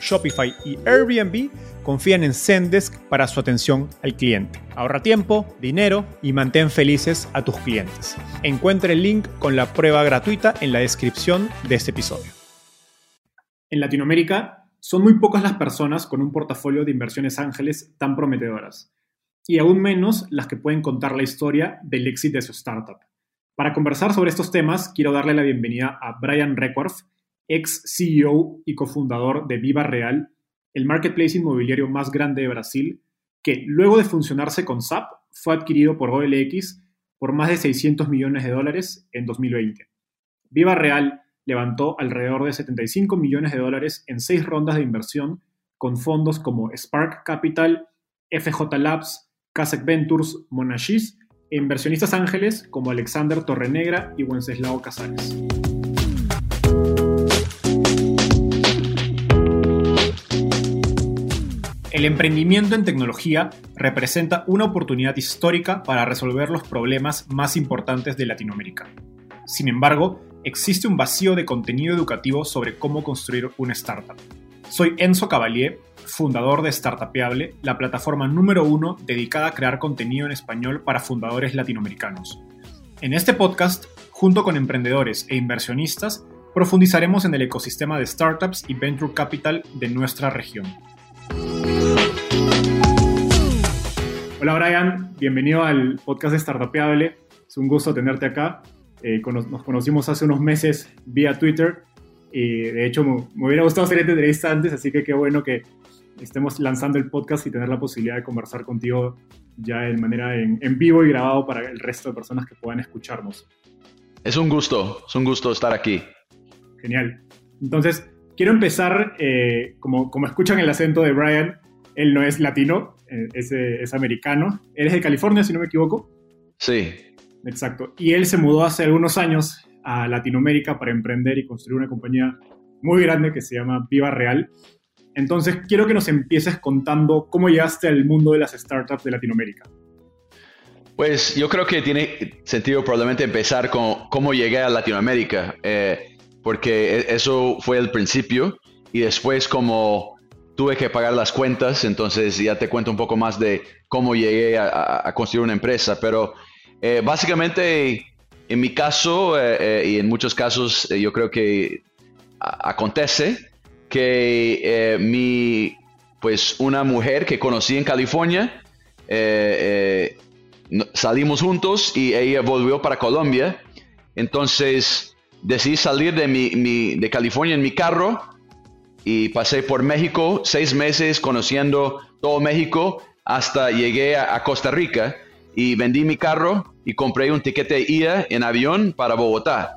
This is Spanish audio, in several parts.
Shopify y Airbnb confían en Zendesk para su atención al cliente. Ahorra tiempo, dinero y mantén felices a tus clientes. Encuentre el link con la prueba gratuita en la descripción de este episodio. En Latinoamérica, son muy pocas las personas con un portafolio de inversiones ángeles tan prometedoras, y aún menos las que pueden contar la historia del éxito de su startup. Para conversar sobre estos temas, quiero darle la bienvenida a Brian Reckworth, ex CEO y cofundador de Viva Real, el marketplace inmobiliario más grande de Brasil, que luego de funcionarse con SAP fue adquirido por OLX por más de 600 millones de dólares en 2020. Viva Real levantó alrededor de 75 millones de dólares en seis rondas de inversión con fondos como Spark Capital, FJ Labs, Casec Ventures, Monashis e inversionistas ángeles como Alexander Torrenegra y Wenceslao Casares. El emprendimiento en tecnología representa una oportunidad histórica para resolver los problemas más importantes de Latinoamérica. Sin embargo, existe un vacío de contenido educativo sobre cómo construir una startup. Soy Enzo Cavalier, fundador de Startupeable, la plataforma número uno dedicada a crear contenido en español para fundadores latinoamericanos. En este podcast, junto con emprendedores e inversionistas, profundizaremos en el ecosistema de startups y venture capital de nuestra región. Hola Brian, bienvenido al podcast de Startupeable. Es un gusto tenerte acá. Eh, nos conocimos hace unos meses vía Twitter y de hecho me, hubiera gustado hacer esta entrevista antes, así que qué bueno que estemos lanzando el podcast y tener la posibilidad de conversar contigo ya de manera en, vivo y grabado para el resto de personas que puedan escucharnos. Es un gusto, es un gusto estar aquí. Genial. Entonces, quiero empezar, eh, como, como escuchan el acento de Brian, él no es latino, eh, es, americano. Él es de California, si no me equivoco. Sí. Exacto. Y él se mudó hace algunos años a Latinoamérica para emprender y construir una compañía muy grande que se llama Viva Real. Entonces, quiero que nos empieces contando cómo llegaste al mundo de las startups de Latinoamérica. Pues yo creo que tiene sentido probablemente empezar con cómo llegué a Latinoamérica, eh, porque e, eso fue el principio y después como tuve que pagar las cuentas, entonces ya te cuento un poco más de cómo llegué a, construir una empresa, pero eh, básicamente en mi caso eh, eh, y en muchos casos yo creo que acontece que mi, pues una mujer que conocí en California, salimos juntos y ella volvió para Colombia, entonces decidí salir de, mi, de California en mi carro, y pasé por México seis meses conociendo todo México hasta llegué a, Costa Rica y vendí mi carro y compré un tiquete de ida en avión para Bogotá.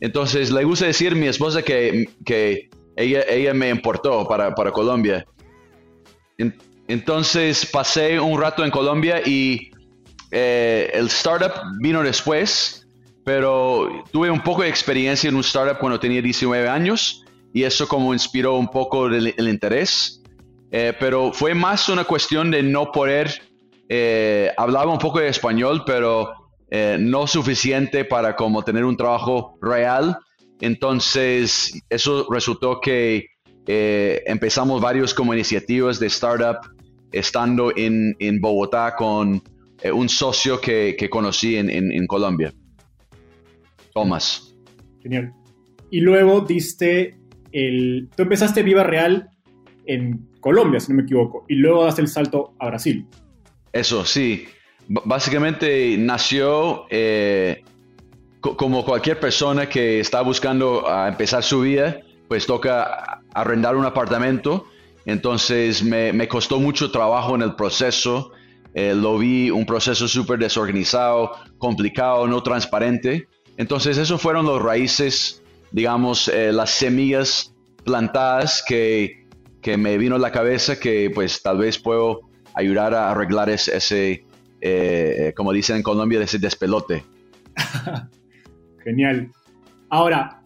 Entonces le gusta decir a mi esposa que, que ella, ella me importó para, para Colombia. entonces pasé un rato en Colombia y eh, el startup vino después, pero tuve un poco de experiencia en un startup cuando tenía 19 años y eso como inspiró un poco el, interés. Eh, pero fue más una cuestión de no poder, eh, hablaba un poco de español, pero eh, no suficiente para como tener un trabajo real. Entonces, eso resultó que empezamos varios como iniciativas de startup estando en, en Bogotá con un socio que, que conocí en, en, en Colombia, Tomás. Genial. Y luego diste el, tú empezaste Viva Real en Colombia, si no me equivoco, y luego das el salto a Brasil. Eso, sí. Básicamente nació eh, como cualquier persona que está buscando empezar su vida, pues toca arrendar un apartamento. Entonces me, me costó mucho trabajo en el proceso. Eh, lo vi un proceso súper desorganizado, complicado, no transparente. Entonces, esos fueron los raíces, digamos, eh, las semillas plantadas que, que, me vino a la cabeza que pues tal vez puedo ayudar a arreglar ese, ese eh, como dicen en Colombia, ese despelote. Genial. Ahora,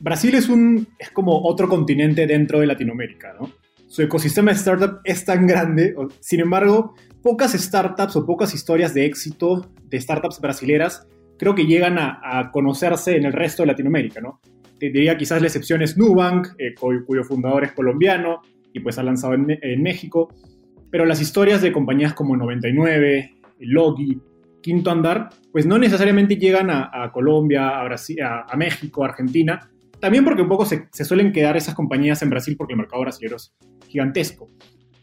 Brasil es, un, es como otro continente dentro de Latinoamérica, ¿no? Su ecosistema de startup es tan grande, sin embargo, pocas startups o pocas historias de éxito de startups brasileras creo que llegan a, conocerse en el resto de Latinoamérica, ¿no? Te diría quizás la excepción es Nubank, eh, cuyo, fundador es colombiano y pues ha lanzado en, México, pero las historias de compañías como 99, Logi, Quinto Andar, pues no necesariamente llegan a, Colombia, a, Brasil, a, México, a Argentina, también porque un poco se, suelen quedar esas compañías en Brasil porque el mercado brasileño es gigantesco.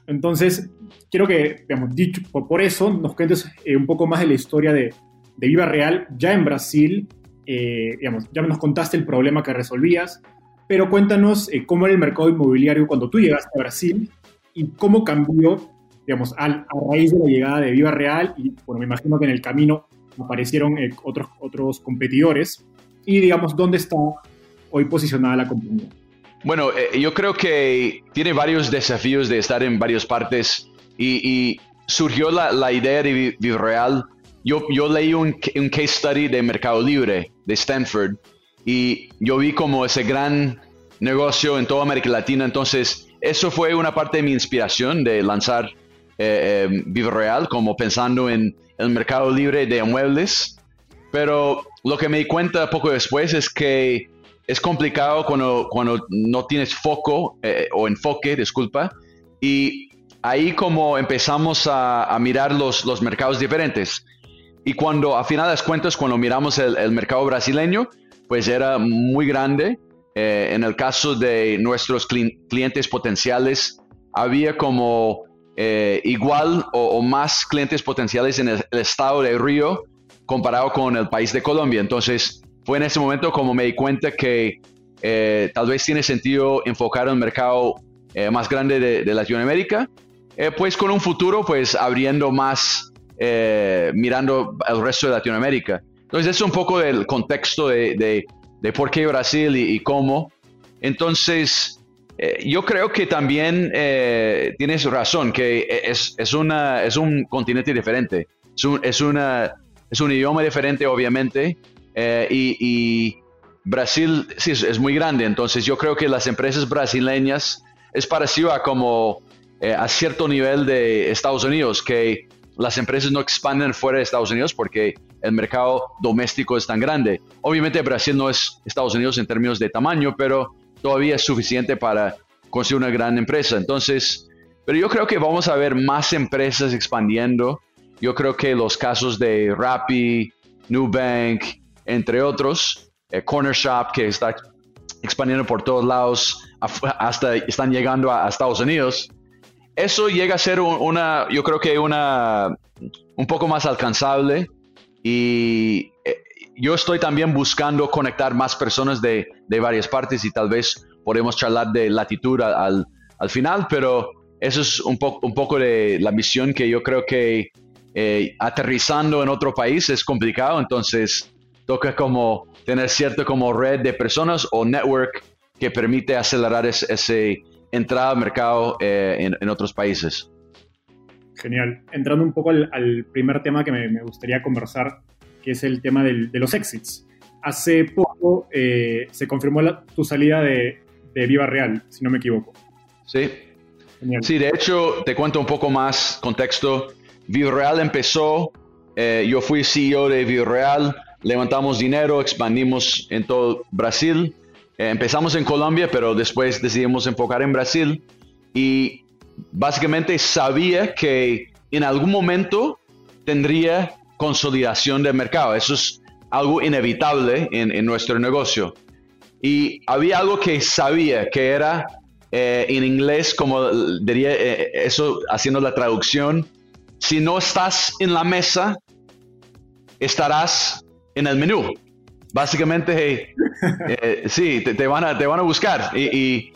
Entonces, quiero que, digamos, dicho por, eso, nos cuentes eh, un poco más de la historia de, de Viva Real ya en Brasil. Eh, digamos, ya nos contaste el problema que resolvías, pero cuéntanos eh, cómo era el mercado inmobiliario cuando tú llegaste a Brasil y cómo cambió, digamos, a, raíz de la llegada de Viva Real y, bueno, me imagino que en el camino aparecieron eh, otros, otros competidores y, digamos, dónde está hoy posicionada la compañía. Bueno, yo creo que tiene varios desafíos de estar en varias partes y, surgió la, la, idea de Viva Real yo, yo leí un, un, case study de Mercado Libre de Stanford y yo vi como ese gran negocio en toda América Latina. Entonces, eso fue una parte de mi inspiración de lanzar eh, eh Real, como pensando en el mercado libre de muebles. Pero lo que me di cuenta poco después es que es complicado cuando, cuando no tienes foco eh, o enfoque, disculpa. Y ahí como empezamos a, a mirar los, los mercados diferentes. Y cuando, a final de cuentas, cuando miramos el, mercado brasileño, pues era muy grande. Eh, en el caso de nuestros clientes potenciales, había como eh, igual o, más clientes potenciales en el, estado de Río comparado con el país de Colombia. Entonces, fue en ese momento como me di cuenta que eh, tal vez tiene sentido enfocar el mercado más grande de, de Latinoamérica, pues con un futuro, pues abriendo más eh, mirando al resto de Latinoamérica. Entonces, es un poco del contexto de, de, por qué Brasil y, cómo. Entonces, eh, yo creo que también eh, tienes razón, que es, es, una, es un continente diferente, es un, es es un idioma diferente, obviamente, y, Brasil sí, es, muy grande, entonces yo creo que las empresas brasileñas es parecido a como a cierto nivel de Estados Unidos, que las empresas no expanden fuera de Estados Unidos porque el mercado doméstico es tan grande. Obviamente Brasil no es Estados Unidos en términos de tamaño, pero todavía es suficiente para construir una gran empresa. Entonces, pero yo creo que vamos a ver más empresas expandiendo. Yo creo que los casos de Rappi, Nubank, entre otros, eh, Corner Shop, que está expandiendo por todos lados, hasta están llegando a Estados Unidos, eso llega a ser una, yo creo que una, un poco más alcanzable y eh, yo estoy también buscando conectar más personas de, de varias partes y tal vez podemos charlar de latitud al, al final, pero eso es un, poco un poco de la misión que yo creo que eh, aterrizando en otro país es complicado, entonces toca como tener cierto como red de personas o network que permite acelerar ese entrada al mercado eh, en, otros países. Genial. Entrando un poco al, primer tema que me, gustaría conversar, que es el tema de los exits. Hace poco eh, se confirmó tu salida de, Viva Real, si no me equivoco. Sí. Sí, de hecho, te cuento un poco más contexto. Viva Real empezó, eh, yo fui CEO de Viva Real, levantamos dinero, expandimos en todo Brasil eh, empezamos en Colombia, pero después decidimos enfocar en Brasil y básicamente sabía que en algún momento tendría consolidación del mercado. Eso es algo inevitable en, nuestro negocio. Y había algo que sabía, que era eh, en inglés, como diría eh, eso haciendo la traducción, si no estás en la mesa, estarás en el menú. Básicamente, eh, sí, te, van a, te van a buscar. Y,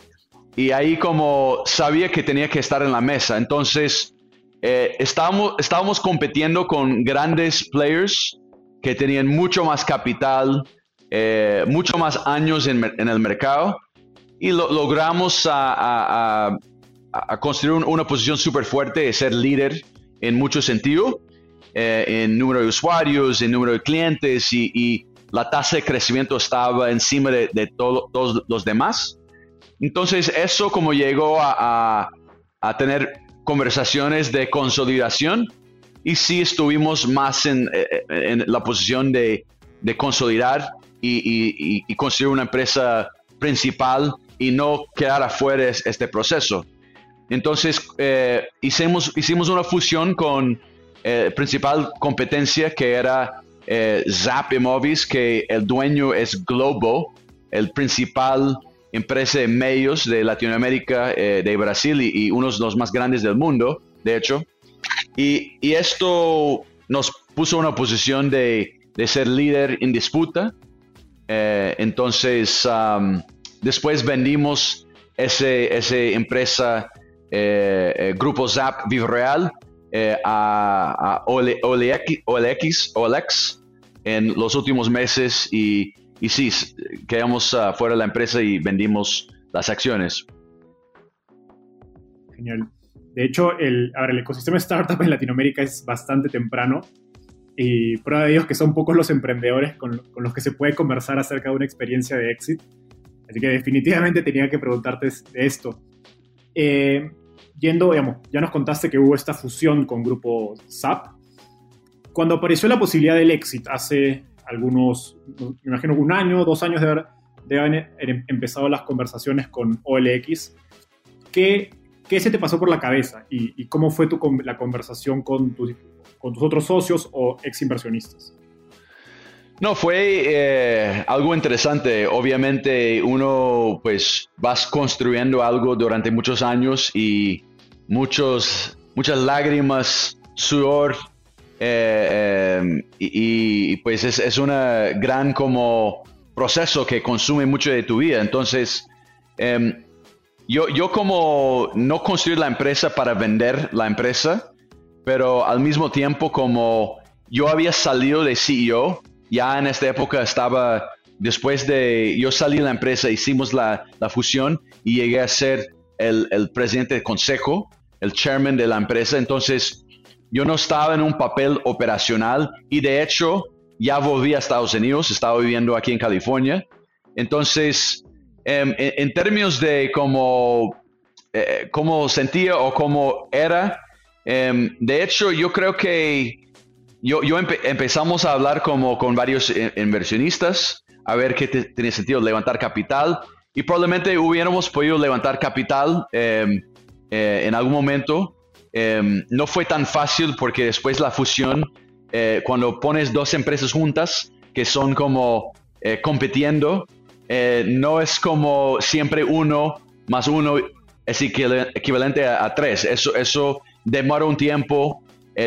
y, ahí como sabía que tenía que estar en la mesa. Entonces, estábamos, estábamos compitiendo con grandes players que tenían mucho más capital, mucho más años en, en el mercado y lo, logramos a, construir una posición súper fuerte ser líder en mucho sentido, eh, en número de usuarios, en número de clientes y, la tasa de crecimiento estaba encima de, todos los demás. Entonces eso como llegó a, tener conversaciones de consolidación y sí estuvimos más en, la posición de, consolidar y, y, construir una empresa principal y no quedar afuera de este proceso. Entonces, eh, hicimos, hicimos una fusión con eh, principal competencia que era eh, Zap Immovis, que el dueño es Globo, el principal empresa de medios de Latinoamérica, eh, de Brasil y, uno de los más grandes del mundo, de hecho. Y, y esto nos puso en una posición de, de ser líder en disputa. entonces, Después vendimos esa empresa, eh, eh, Grupo Zap Vivo Real, eh, a, OLX, OLX, en los últimos meses y, y sí, quedamos fuera de la empresa y vendimos las acciones. Genial. De hecho, el, el ecosistema startup en Latinoamérica es bastante temprano y prueba de ello que son pocos los emprendedores con, con, los que se puede conversar acerca de una experiencia de éxito. Así que definitivamente tenía que preguntarte de esto. Eh, yendo, digamos, ya nos contaste que hubo esta fusión con Grupo SAP. Cuando apareció la posibilidad del exit hace algunos, me imagino un año, dos años de haber, de haber empezado las conversaciones con OLX, ¿qué, ¿qué, se te pasó por la cabeza y, cómo fue tu, la conversación con, con tus otros socios o ex inversionistas? No, fue eh, algo interesante. Obviamente uno pues vas construyendo algo durante muchos años y muchos, muchas lágrimas, sudor eh, eh, y, pues es, es una gran como proceso que consume mucho de tu vida. Entonces, em, yo, yo como no construí la empresa para vender la empresa, pero al mismo tiempo como yo había salido de CEO, ya en esta época estaba, después de, yo salí de la empresa, hicimos la, fusión y llegué a ser el, presidente del consejo, el chairman de la empresa, entonces yo no estaba en un papel operacional y de hecho ya volví a Estados Unidos, estaba viviendo aquí en California, entonces em, en, términos de cómo, eh, cómo sentía o cómo era, em, de hecho yo creo que yo, empezamos a hablar como con varios inversionistas, a ver qué tenía sentido levantar capital y probablemente hubiéramos podido levantar capital em, eh, en algún momento. Em, no fue tan fácil porque después la fusión, eh, cuando pones dos empresas juntas que son como eh, compitiendo, no es como siempre uno más uno es equivalente a, tres. Eso, eso demora un tiempo.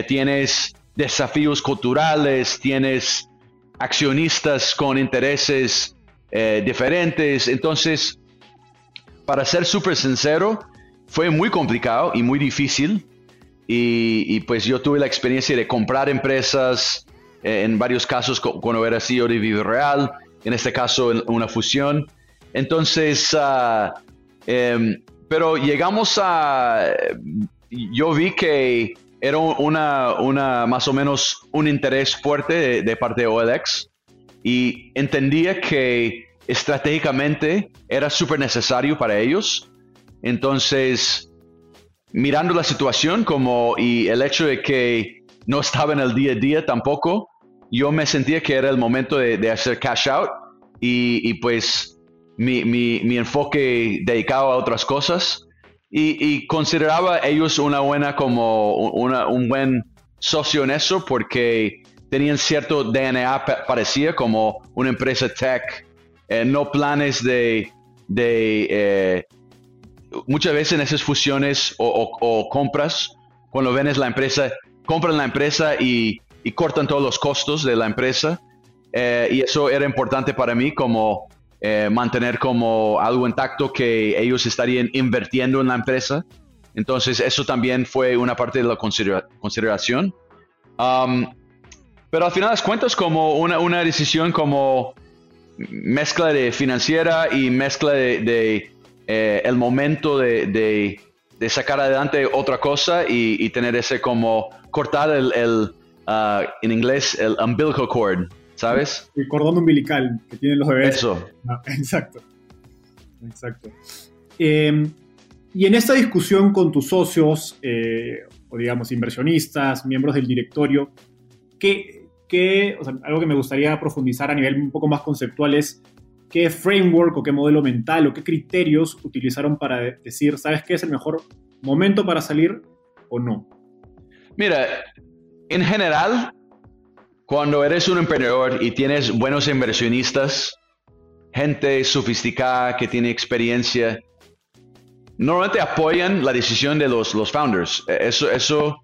tienes desafíos culturales, tienes accionistas con intereses eh, diferentes. Entonces, para ser súper sincero, fue muy complicado y muy difícil. Y, pues yo tuve la experiencia de comprar empresas, eh, en varios casos cuando era CEO de Vivo Real, en este caso una fusión. Entonces, ah, em, pero llegamos a, yo vi que era una, una, más o menos un interés fuerte de, parte de OLX y entendía que estratégicamente era súper necesario para ellos. Entonces, mirando la situación como y el hecho de que no estaba en el día a día tampoco, yo me sentía que era el momento de, hacer cash out y, pues mi, mi, mi, enfoque dedicado a otras cosas. Y, consideraba ellos una buena como un buen socio en eso porque tenían cierto DNA parecía como una empresa tech eh, no planes de, de muchas veces en esas fusiones o, compras, cuando vendes la empresa, compran la empresa y, cortan todos los costos de la empresa. y eso era importante para mí como mantener como algo intacto que ellos estarían invirtiendo en la empresa. Entonces eso también fue una parte de la consideración. Pero al final las cuentas como una, una, decisión como mezcla de financiera y mezcla de, eh, el momento de, de, sacar adelante otra cosa y, tener ese como cortar el, el uh, en inglés el umbilical cord, ¿sabes? El cordón umbilical que tienen los bebés. Eso. Ah, exacto. Exacto. Eh, y en esta discusión con tus socios, eh, o digamos inversionistas, miembros del directorio, ¿qué, qué algo que me gustaría profundizar a nivel un poco más conceptual es qué framework o qué modelo mental o qué criterios utilizaron para decir, ¿sabes qué es el mejor momento para salir o no? Mira, en general, cuando eres un emprendedor y tienes buenos inversionistas, gente sofisticada que tiene experiencia, normalmente apoyan la decisión de los, los founders. Eh, eso, eso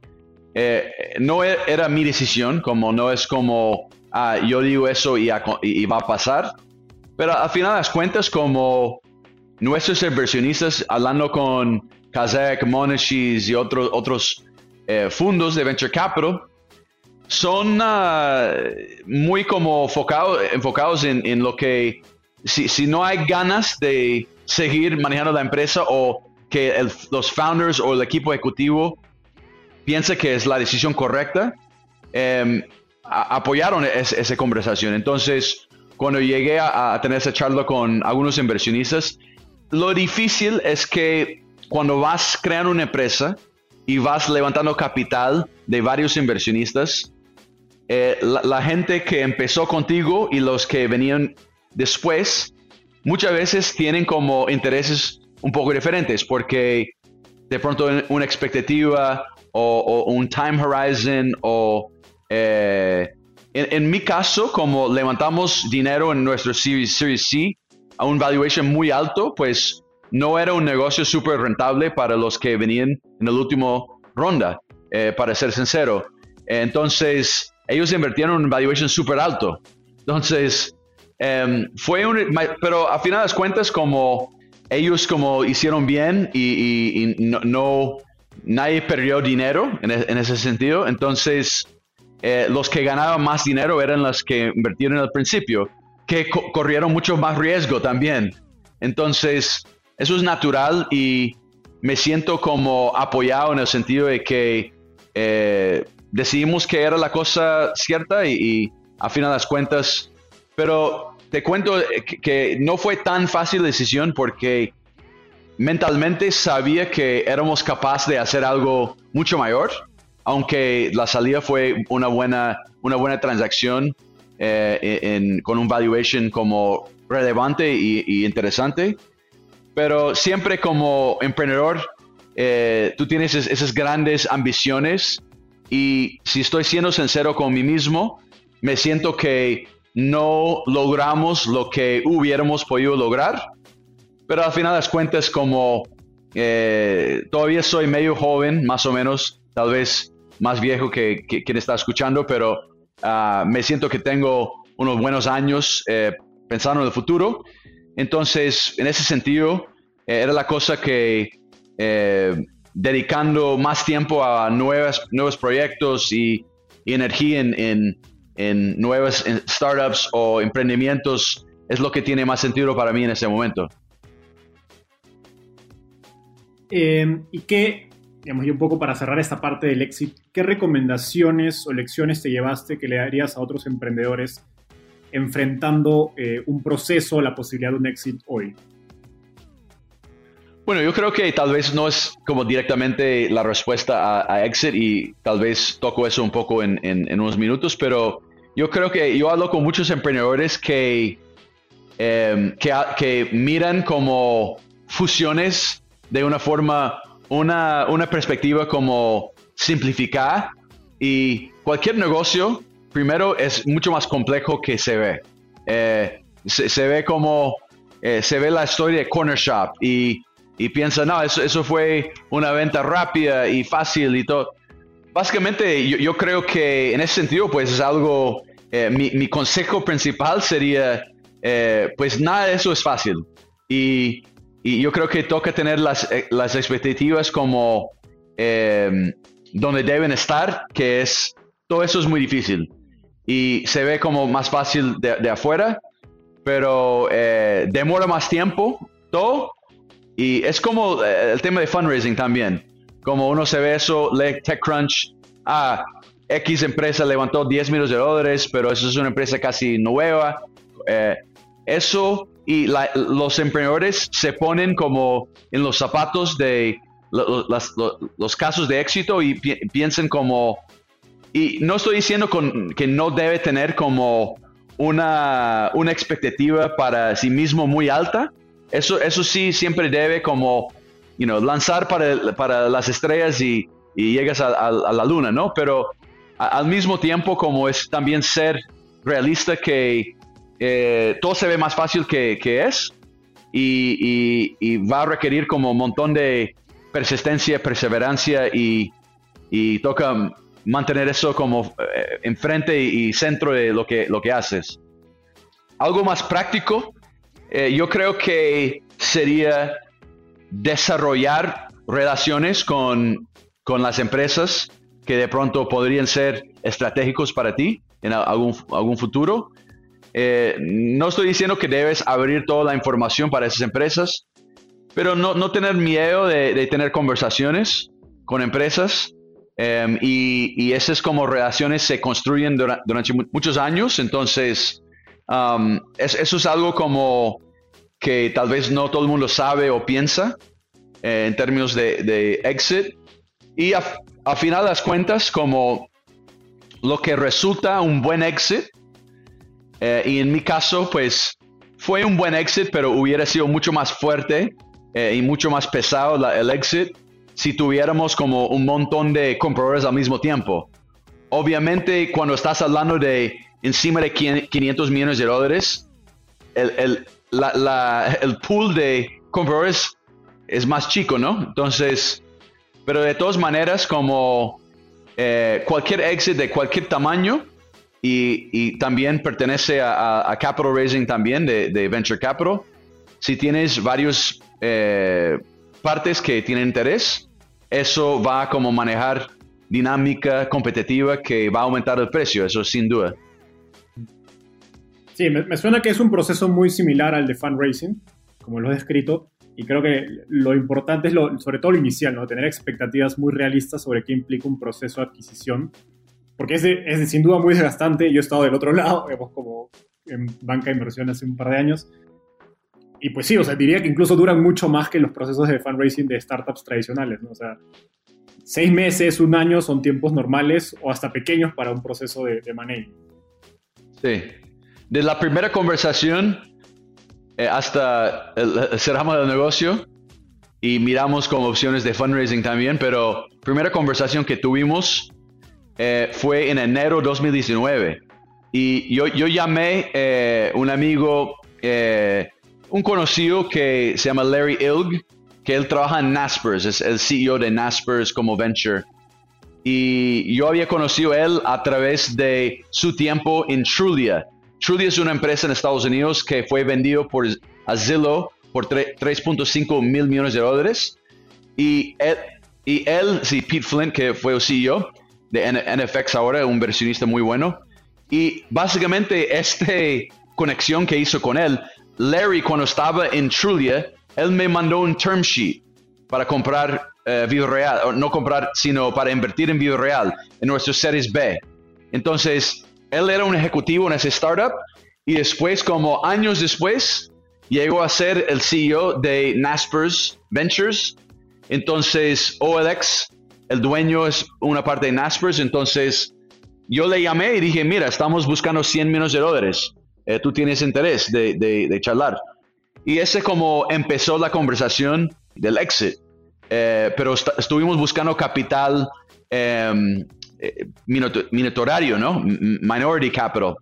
eh, no e, era mi decisión, como no es como ah, yo digo eso y, y, va a pasar, pero al final las cuentas como nuestros inversionistas hablando con Kazek, Monashis y otros, otros eh, fondos de venture capital, son ah, muy como enfocados en, en lo que si, si, no hay ganas de seguir manejando la empresa o que los founders o el equipo ejecutivo piensa que es la decisión correcta, em, apoyaron esa conversación. Entonces, cuando llegué a, tener esa charla con algunos inversionistas, lo difícil es que cuando vas creando una empresa y vas levantando capital de varios inversionistas, eh, la, gente que empezó contigo y los que venían después, muchas veces tienen como intereses un poco diferentes porque de pronto una expectativa o, un time horizon o eh, en, mi caso como levantamos dinero en nuestro Series, C a un valuation muy alto pues no era un negocio súper rentable para los que venían en el último ronda eh, para ser sincero entonces ellos invirtieron en un valuation súper alto entonces em, fue un pero a final de cuentas como ellos como hicieron bien y, no, nadie perdió dinero en, e, ese sentido. Entonces, eh, los que ganaban más dinero eran los que invirtieron al principio, que corrieron mucho más riesgo también. Entonces, eso es natural y me siento como apoyado en el sentido de que eh, decidimos que era la cosa cierta y, y a fin de las cuentas, pero te cuento que, no fue tan fácil decisión porque mentalmente sabía que éramos capaces de hacer algo mucho mayor, aunque la salida fue una buena, una buena transacción eh, con un valuation como relevante y, interesante. Pero siempre como emprendedor, eh, tú tienes esas grandes ambiciones y si estoy siendo sincero con mí mismo, me siento que no logramos lo que hubiéramos podido lograr, pero al final las cuentas como eh, todavía soy medio joven, más o menos, tal vez más viejo que, quien está escuchando, pero ah, me siento que tengo unos buenos años eh, pensando en el futuro. Entonces, en ese sentido, eh, era la cosa que dedicando más tiempo a nuevas, nuevos proyectos y, energía en en nuevas startups o emprendimientos es lo que tiene más sentido para mí en ese momento. Em, ¿Y qué, digamos, y un poco para cerrar esta parte del éxito, qué recomendaciones o lecciones te llevaste que le darías a otros emprendedores enfrentando eh, un proceso, la posibilidad de un éxito hoy? Bueno, yo creo que tal vez no es como directamente la respuesta a, exit y tal vez toco eso un poco en, en unos minutos, pero yo creo que yo hablo con muchos emprendedores que, em, que, miran como fusiones de una forma, una, una perspectiva como simplificar y cualquier negocio, primero, es mucho más complejo que se ve. Eh, se, ve como, eh, se ve la historia de Corner Shop y, y piensa, no, eso, eso fue una venta rápida y fácil y todo. Básicamente, yo, creo que en ese sentido, pues es algo, eh, mi, mi, consejo principal sería, pues nada de eso es fácil. Y, y yo creo que toca tener las, las expectativas como donde deben estar, que es, todo eso es muy difícil. Y se ve como más fácil de, de afuera, pero eh, demora más tiempo, todo. Y es como eh, el tema de fundraising también. Como uno se ve eso, lee TechCrunch, ah, X empresa levantó 10 millones de dólares, pero eso es una empresa casi nueva. Eh, eso y los emprendedores se ponen como en los zapatos de los casos de éxito y piensen como, y no estoy diciendo que no debe tener como una, una expectativa para sí mismo muy alta, eso, eso sí siempre debe como, you lanzar para, para las estrellas y, y llegas a, la luna, ¿no? Pero al mismo tiempo como es también ser realista que eh, todo se ve más fácil que, que es y, y, va a requerir como un montón de persistencia, perseverancia y, y toca mantener eso como eh, enfrente y, centro de lo que, lo que haces. Algo más práctico, eh, yo creo que sería desarrollar relaciones con, con, las empresas que de pronto podrían ser estratégicos para ti en algún, algún futuro. Eh, no estoy diciendo que debes abrir toda la información para esas empresas, pero no, no tener miedo de, de, tener conversaciones con empresas em, y, y, esas como relaciones se construyen durante, muchos años, entonces um, eso es algo como que tal vez no todo el mundo sabe o piensa eh, en términos de, de exit. Y a, final de las cuentas como lo que resulta un buen exit eh, y en mi caso pues fue un buen exit pero hubiera sido mucho más fuerte eh, y mucho más pesado el exit si tuviéramos como un montón de compradores al mismo tiempo. Obviamente, cuando estás hablando de encima de 500 millones de dólares, el, el, el pool de compradores es más chico, ¿no? Entonces, pero de todas maneras, como eh, cualquier exit de cualquier tamaño, y, y también pertenece a, a, capital raising también de, de venture capital, si tienes varios eh, partes que tienen interés, eso va a como manejar dinámica competitiva que va a aumentar el precio, eso sin duda. Sí, me, suena que es un proceso muy similar al de fundraising, como lo he descrito, y creo que lo importante es lo, sobre todo lo inicial, ¿no? tener expectativas muy realistas sobre qué implica un proceso de adquisición, porque es, es sin duda muy desgastante, yo he estado del otro lado, hemos como en banca de inversión hace un par de años, y pues sí, o sea, diría que incluso duran mucho más que los procesos de fundraising de startups tradicionales, ¿no? O sea, seis meses, un año son tiempos normales o hasta pequeños para un proceso de, de money. Sí. De la primera conversación eh, hasta el, cerramos el negocio y miramos como opciones de fundraising también, pero primera conversación que tuvimos eh, fue en enero 2019 y yo, yo llamé eh, un amigo eh, un conocido que se llama Larry Ilg, que él trabaja en Naspers, es el CEO de Naspers como venture. Y yo había conocido a él a través de su tiempo en Trulia. Trulia es una empresa en Estados Unidos que fue vendido por Zillow por 3.5 mil millones de dólares. Y él, y él, sí, Pete Flint, que fue el CEO de NFX ahora, un inversionista muy bueno. Y básicamente esta conexión que hizo con él Larry, cuando estaba en Trulia, él me mandó un term sheet para comprar eh, Real, no comprar, sino para invertir en Vivo Real, en nuestros Series B. Entonces, él era un ejecutivo en ese startup y después, como años después, llegó a ser el CEO de Naspers Ventures. Entonces, OLX, el dueño es una parte de Naspers. Entonces, yo le llamé y dije, mira, estamos buscando 100 millones de dólares. Eh, tú tienes interés de, de, charlar. Y ese como empezó la conversación del exit. Eh, pero estuvimos buscando capital eh, ¿no? Minority capital.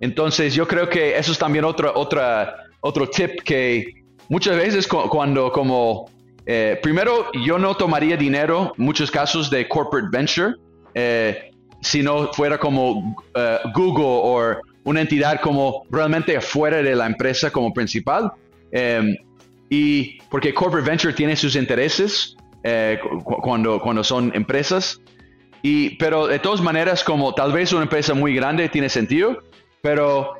Entonces yo creo que eso es también otra, otra, otro tip que muchas veces cuando como, eh, primero yo no tomaría dinero, muchos casos de corporate venture, eh, si no fuera como eh, Google o una entidad como realmente afuera de la empresa como principal. Em, y porque corporate venture tiene sus intereses cuando, cuando son empresas. Y, pero de todas maneras, como tal vez una empresa muy grande tiene sentido, pero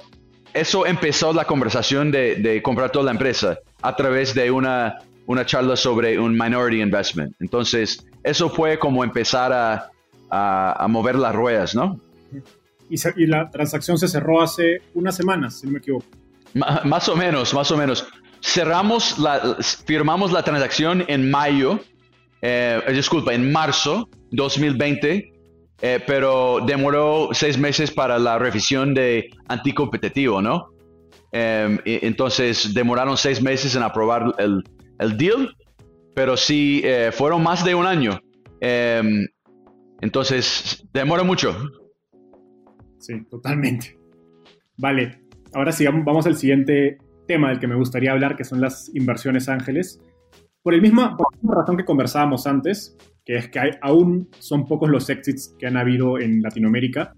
eso empezó la conversación de, comprar toda la empresa a través de una, una charla sobre un minority investment. Entonces, eso fue como empezar a, a, mover las ruedas, ¿no? Y, la transacción se cerró hace unas semanas, si no me equivoco. más o menos, más o menos. Cerramos la, firmamos la transacción en mayo, eh, disculpa, en marzo 2020 eh, pero demoró seis meses para la revisión de anticompetitivo, ¿no? Em, entonces demoraron seis meses en aprobar el, el deal, pero sí eh, fueron más de un año. Em, entonces demora mucho. Sí, totalmente. Vale, ahora sí, vamos al siguiente tema del que me gustaría hablar, que son las inversiones ángeles. Por, el mismo, por la misma razón que conversábamos antes, que es que aún son pocos los exits que han habido en Latinoamérica.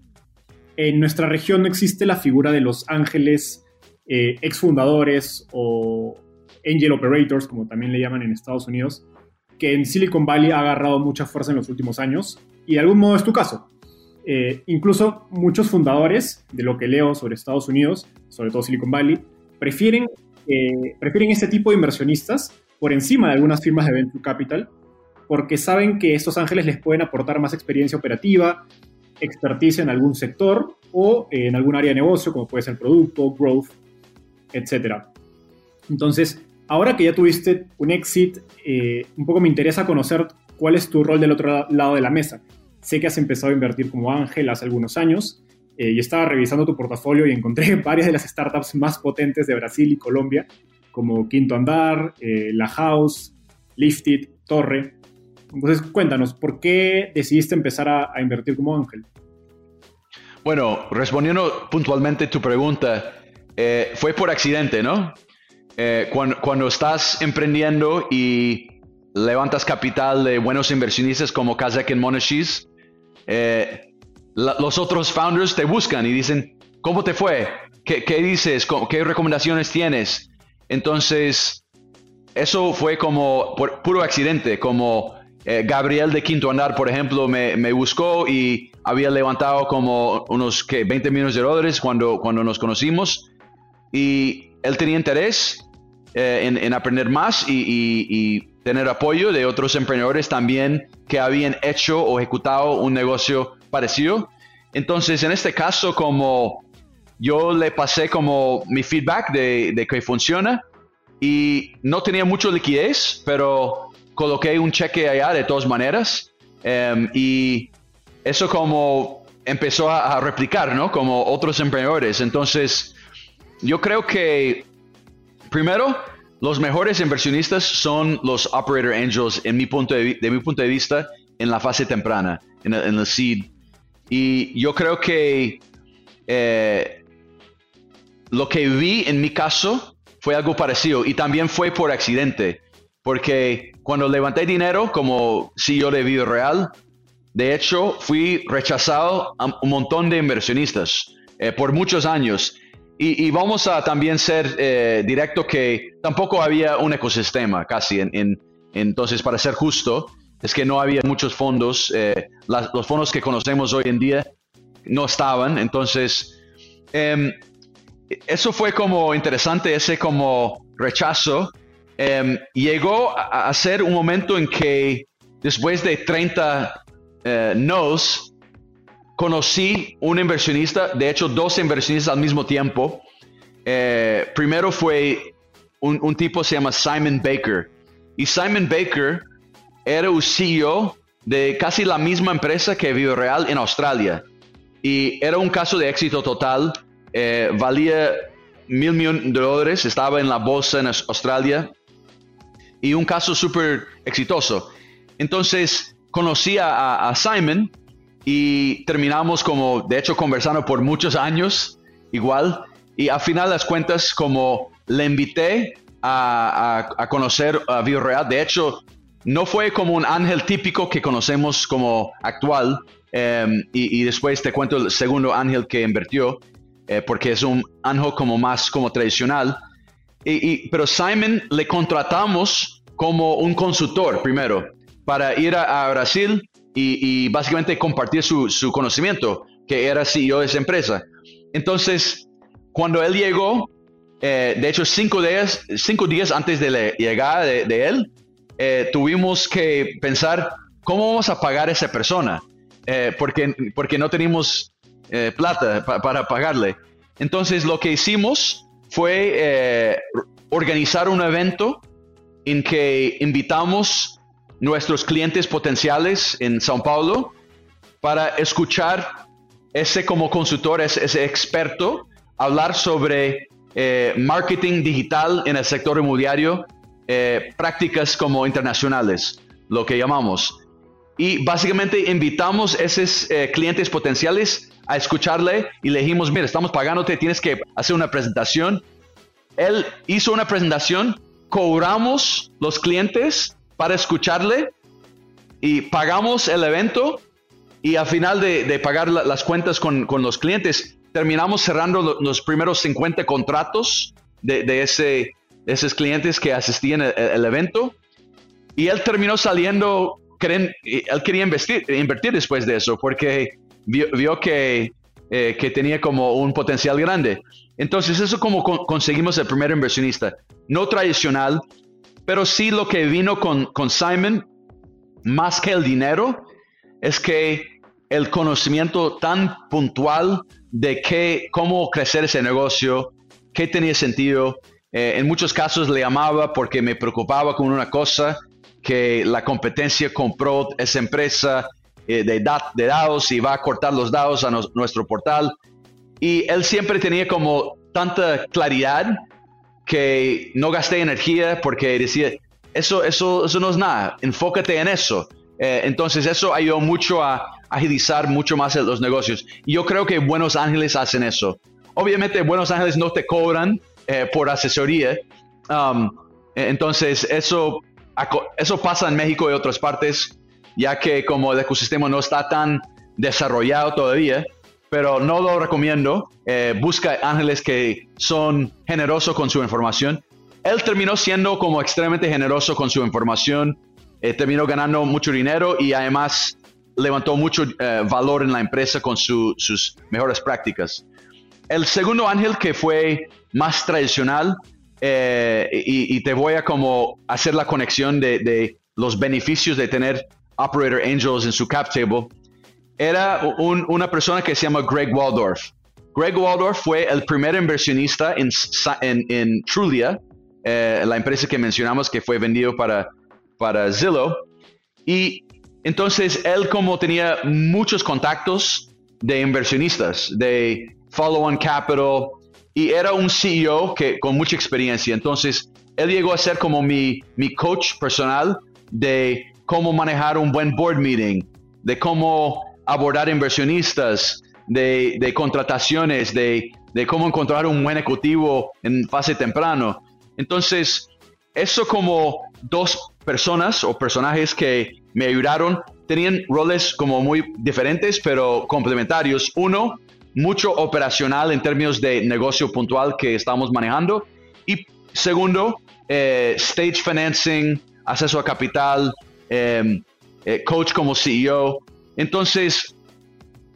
En nuestra región no existe la figura de los ángeles eh, exfundadores o angel operators, como también le llaman en Estados Unidos, que en Silicon Valley ha agarrado mucha fuerza en los últimos años, y de algún modo es tu caso. Eh, incluso muchos fundadores, de lo que leo sobre Estados Unidos, sobre todo Silicon Valley, prefieren, eh, prefieren este tipo de inversionistas por encima de algunas firmas de venture capital, porque saben que estos ángeles les pueden aportar más experiencia operativa, expertise en algún sector o en algún área de negocio, como puede ser producto, growth, etc. Entonces, ahora que ya tuviste un exit, eh, un poco me interesa conocer cuál es tu rol del otro lado de la mesa. Sé que has empezado a invertir como ángel hace algunos años eh, y estaba revisando tu portafolio y encontré varias de las startups más potentes de Brasil y Colombia, como Quinto Andar, eh, La House, Lifted, Torre. Entonces, cuéntanos, ¿por qué decidiste empezar a, invertir como ángel? Bueno, respondiendo puntualmente tu pregunta, fue por accidente, ¿no? Eh, cuando, estás emprendiendo y levantas capital de buenos inversionistas como Kazak y Monashis, eh, los otros founders te buscan y dicen, ¿cómo te fue? ¿Qué, qué dices? ¿Qué recomendaciones tienes? Entonces, eso fue como por puro accidente, como eh, Gabriel de Quinto Andar, por ejemplo, me, buscó y había levantado como unos que 20 millones de dólares cuando, cuando nos conocimos y él tenía interés eh, en, aprender más y, tener apoyo de otros emprendedores también que habían hecho o ejecutado un negocio parecido. Entonces, en este caso, como yo le pasé como mi feedback de, de que funciona y no tenía mucha liquidez, pero coloqué un cheque allá de todas maneras em, y eso como empezó a, replicar, ¿no? Como otros emprendedores. Entonces, yo creo que primero, los mejores inversionistas son los operator angels en mi punto de, mi punto de vista en la fase temprana, en el, seed. Y yo creo que eh, lo que vi en mi caso fue algo parecido y también fue por accidente, porque cuando levanté dinero como CEO de Vida Real, de hecho, fui rechazado a un montón de inversionistas eh, por muchos años. Y, vamos a también ser eh, directo que tampoco había un ecosistema casi. En, entonces, para ser justo, es que no había muchos fondos. Eh, los fondos que conocemos hoy en día no estaban. Entonces, em, eso fue como interesante, ese como rechazo Em, llegó a, ser un momento en que después de 30 eh, nos, conocí un inversionista, de hecho dos inversionistas al mismo tiempo. Eh, primero fue un, un, tipo se llama Simon Baker. Y Simon Baker era un CEO de casi la misma empresa que Real en Australia. Y era un caso de éxito total. Eh, valía mil millones de dólares, estaba en la bolsa en Australia y un caso súper exitoso. Entonces conocí a, Simon y terminamos como, de hecho, conversando por muchos años igual. Y al final las cuentas, como le invité a, conocer a Real, de hecho, no fue como un ángel típico que conocemos como actual. Em, y, después te cuento el segundo ángel que invirtió, eh, porque es un ángel como más como tradicional. Y, pero Simon le contratamos como un consultor primero para ir a, Brasil y, básicamente compartir su, su, conocimiento, que era CEO de esa empresa. Entonces, cuando él llegó, eh, de hecho, cinco días, cinco días antes de la llegada de, él, eh, tuvimos que pensar cómo vamos a pagar a esa persona, eh, porque, porque no teníamos plata para pagarle. Entonces, lo que hicimos fue organizar un evento en que invitamos nuestros clientes potenciales en São Paulo para escuchar ese como consultor, ese, ese experto, hablar sobre eh, marketing digital en el sector inmobiliario, eh, prácticas como internacionales, lo que llamamos. Y básicamente invitamos a esos eh, clientes potenciales a escucharle y le dijimos, mira, estamos pagándote, tienes que hacer una presentación. Él hizo una presentación, cobramos los clientes para escucharle y pagamos el evento y al final de, pagar las cuentas con, con, los clientes, terminamos cerrando los primeros 50 contratos de, ese, esos clientes que asistían al evento y él terminó saliendo, creen, él quería invertir, invertir después de eso porque vio, que, eh, que tenía como un potencial grande. Entonces eso como conseguimos el primer inversionista, no tradicional, pero sí lo que vino con, con Simon, más que el dinero, es que el conocimiento tan puntual de qué, cómo crecer ese negocio, qué tenía sentido. Eh, en muchos casos le llamaba porque me preocupaba con una cosa, que la competencia compró esa empresa eh, de, de, dados y va a cortar los dados a nuestro portal. Y él siempre tenía como tanta claridad que no gasté energía porque decía, eso, eso, eso no es nada, enfócate en eso. Eh, entonces eso ayudó mucho a agilizar mucho más los negocios. Y yo creo que Buenos Ángeles hacen eso. Obviamente Buenos Ángeles no te cobran eh, por asesoría. Um, entonces eso, eso pasa en México y otras partes, ya que como el ecosistema no está tan desarrollado todavía, pero no lo recomiendo. Eh, busca ángeles que son generosos con su información. Él terminó siendo como extremadamente generoso con su información eh, terminó ganando mucho dinero y además levantó mucho eh, valor en la empresa con sus mejores prácticas. El segundo ángel que fue más tradicional eh, y, te voy a como hacer la conexión de, los beneficios de tener Operator Angels en su cap table, era una persona que se llama Greg Waldorf. Greg Waldorf fue el primer inversionista en, en, Trulia, la empresa que mencionamos que fue vendido para para Zillow. Y entonces él como tenía muchos contactos de inversionistas, de follow-on capital, y era un CEO que, con mucha experiencia. Entonces él llegó a ser como mi, mi coach personal de cómo manejar un buen board meeting, de cómo abordar inversionistas, de, contrataciones, de, de, cómo encontrar un buen ejecutivo en fase temprano. Entonces, eso como dos personas o personajes que me ayudaron tenían roles como muy diferentes pero complementarios. Uno, mucho operacional en términos de negocio puntual que estamos manejando. Y segundo, eh, stage financing, acceso a capital, em, eh, coach como CEO. Entonces,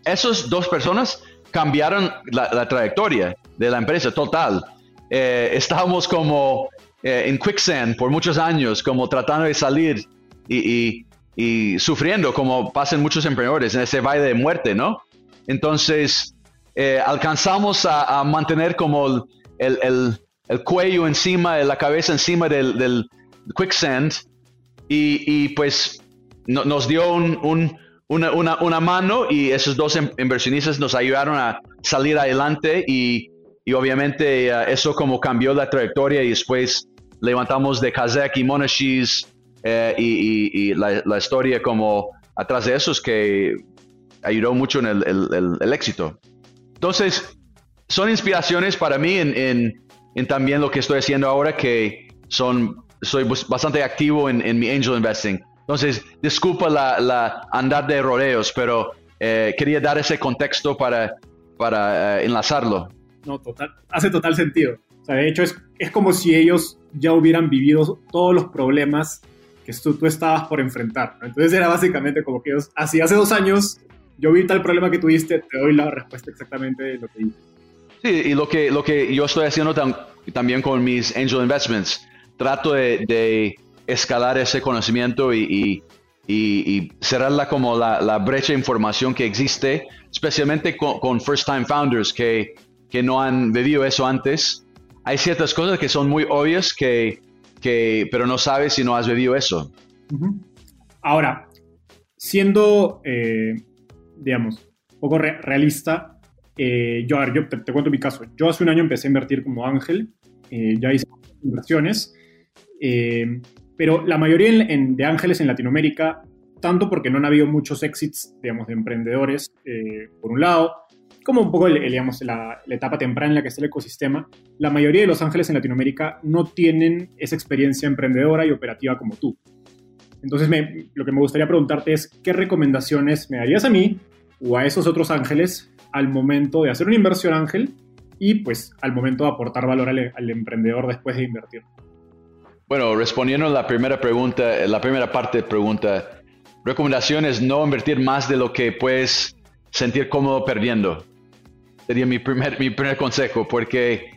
esas dos personas cambiaron la, trayectoria de la empresa total. Eh, estábamos como eh, en quicksand por muchos años, como tratando de salir y, sufriendo, como pasan muchos emprendedores en ese valle de muerte, ¿no? Entonces, eh, alcanzamos a, mantener como el, cuello encima, la cabeza encima del, quicksand y, pues nos dio una, mano y esos dos inversionistas nos ayudaron a salir adelante y, obviamente eh, eso como cambió la trayectoria y después levantamos de Kazek y Monashis eh, y, la, historia como atrás de eso es que ayudó mucho en el, éxito. Entonces, son inspiraciones para mí en, en, también lo que estoy haciendo ahora, que son, soy bastante activo en, en mi angel investing. Entonces, disculpa la, la andar de rodeos, pero eh, quería dar ese contexto para, para eh, enlazarlo. No, total, hace total sentido. O sea, de hecho, es, es como si ellos ya hubieran vivido todos los problemas que tú, tú estabas por enfrentar. Entonces era básicamente como que ellos, así hace dos años, yo vi tal problema que tuviste, te doy la respuesta exactamente de lo que hice. Sí, y lo que, lo que yo estoy haciendo también con mis angel investments, trato de, escalar ese conocimiento y, y, cerrarla como la, la, brecha de información que existe, especialmente con, first time founders que, que, no han vivido eso antes. Hay ciertas cosas que son muy obvias que, que pero no sabes si no has vivido eso. Ahora, siendo, eh, digamos, un poco realista, eh, yo, yo te, cuento mi caso. Yo hace un año empecé a invertir como ángel, eh, ya hice inversiones, eh, pero la mayoría de ángeles en Latinoamérica, tanto porque no han habido muchos exits, digamos, de emprendedores, por un lado, como un poco, digamos, la, etapa temprana en la que está el ecosistema, la mayoría de los ángeles en Latinoamérica no tienen esa experiencia emprendedora y operativa como tú. Entonces, lo que me gustaría preguntarte es, ¿qué recomendaciones me darías a mí o a esos otros ángeles al momento de hacer una inversión ángel y pues al momento de aportar valor al, emprendedor después de invertir. Bueno, respondiendo a la primera pregunta, la primera parte de pregunta, recomendación es no invertir más de lo que puedes sentir cómodo perdiendo. Sería mi primer, mi primer consejo, porque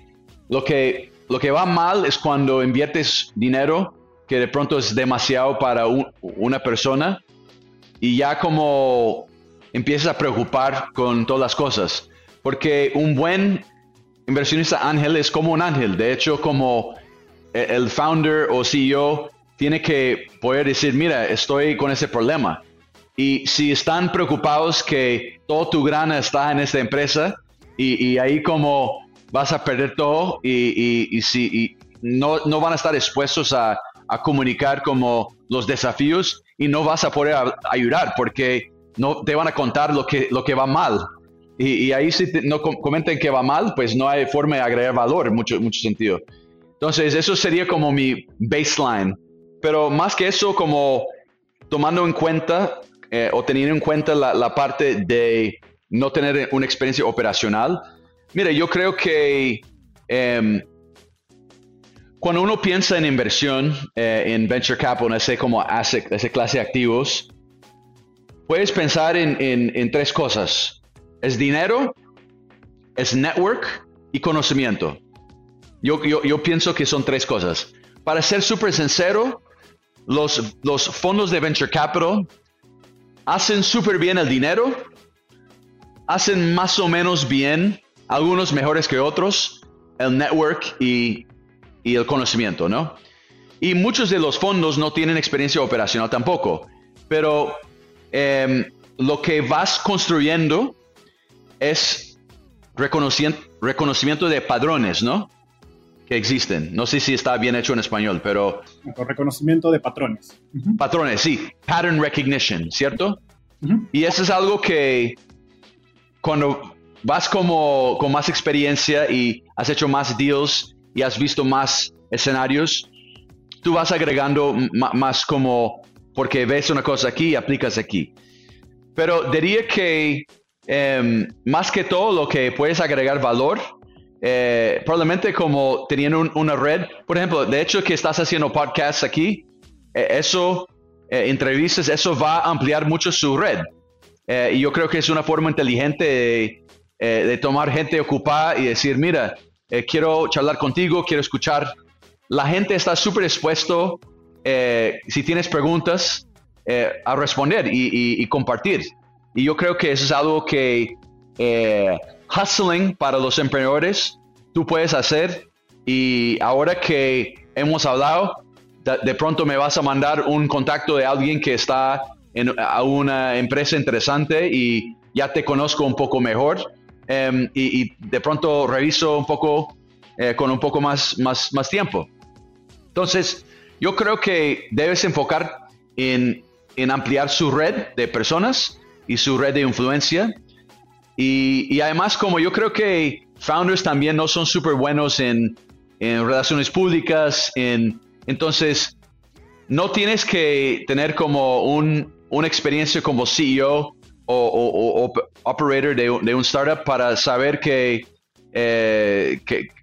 lo que, lo que va mal es cuando inviertes dinero que de pronto es demasiado para una persona y ya como empiezas a preocupar con todas las cosas. Porque un buen inversionista ángel es como un ángel. De hecho, como el founder o CEO tiene que poder decir, mira, estoy con ese problema. Y si están preocupados que todo tu grana está en esta empresa y, ahí como vas a perder todo y, si no, no, van a estar expuestos a, a, comunicar como los desafíos y no vas a poder ayudar porque no te van a contar lo que, lo que va mal. Y, ahí si no comenten que va mal, pues no hay forma de agregar valor en mucho, mucho sentido. Entonces, eso sería como mi baseline. Pero más que eso, como tomando en cuenta eh, o teniendo en cuenta la, parte de no tener una experiencia operacional, mire, yo creo que em, cuando uno piensa en inversión, eh, en venture capital, en ese como asset, esa clase de activos, Puedes pensar en, tres cosas. Es dinero, es network y conocimiento. Yo, yo, pienso que son tres cosas. Para ser súper sincero, los, fondos de venture capital hacen súper bien el dinero, hacen más o menos bien, algunos mejores que otros, el network y, y el conocimiento, ¿no? Y muchos de los fondos no tienen experiencia operacional tampoco, pero Em, lo que vas construyendo es reconocimiento, de padrones, ¿no? Que existen. No sé si está bien hecho en español, pero... Reconocimiento de patrones. Patrones, sí. Pattern recognition, ¿cierto? Y eso es algo que cuando vas como con más experiencia y has hecho más deals y has visto más escenarios, tú vas agregando más como porque ves una cosa aquí y aplicas aquí. Pero diría que em, más que todo lo que puedes agregar valor, eh, probablemente como teniendo una red, por ejemplo, de hecho que estás haciendo podcasts aquí, eh, eso, eh, entrevistas, eso va a ampliar mucho su red. y yo creo que es una forma inteligente de, de tomar gente ocupada y decir, mira, quiero charlar contigo, quiero escuchar. La gente está súper expuesto eh, si tienes preguntas, eh, a responder y, compartir. Y yo creo que eso es algo que eh, hustling para los emprendedores tú puedes hacer. Y ahora que hemos hablado, de, pronto me vas a mandar un contacto de alguien que está en a una empresa interesante y ya te conozco un poco mejor. Em, y, de pronto reviso un poco con un poco más, más, más tiempo. Entonces, yo creo que debes enfocar en, ampliar su red de personas y su red de influencia. Y, además, como yo creo que founders también no son súper buenos en, relaciones públicas, en, entonces no tienes que tener como un, una experiencia como CEO o, operator de, un startup para saber que, eh,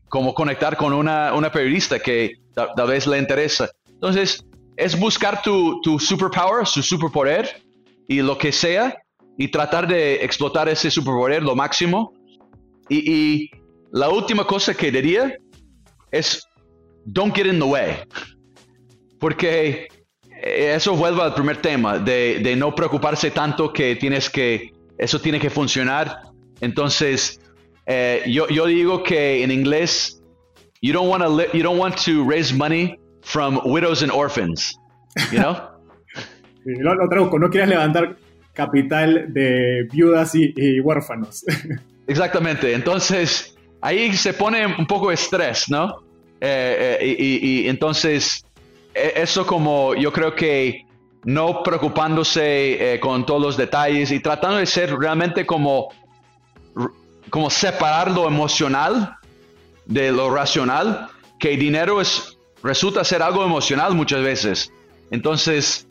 cómo conectar con una, una periodista que tal, vez le interesa. Entonces, es buscar tu, tu superpower, su superpoder y lo que sea y tratar de explotar ese superpoder lo máximo. Y, y, la última cosa que diría es, don't get in the way. Porque eso vuelve al primer tema, de, de no preocuparse tanto que tienes que, eso tiene que funcionar. Entonces, eh, yo, yo digo que en inglés, you don't want to you don't want to raise money from widows and orphans, you know? lo, lo traduzco, no quieras levantar capital de viudas y, huérfanos. Exactamente, entonces ahí se pone un poco de estrés, ¿no? Eh, eh, y, entonces e, eso como yo creo que no preocupándose eh, con todos los detalles y tratando de ser realmente como, como separar lo emocional de lo racional, que dinero es, resulta ser algo emocional muchas veces. Entonces,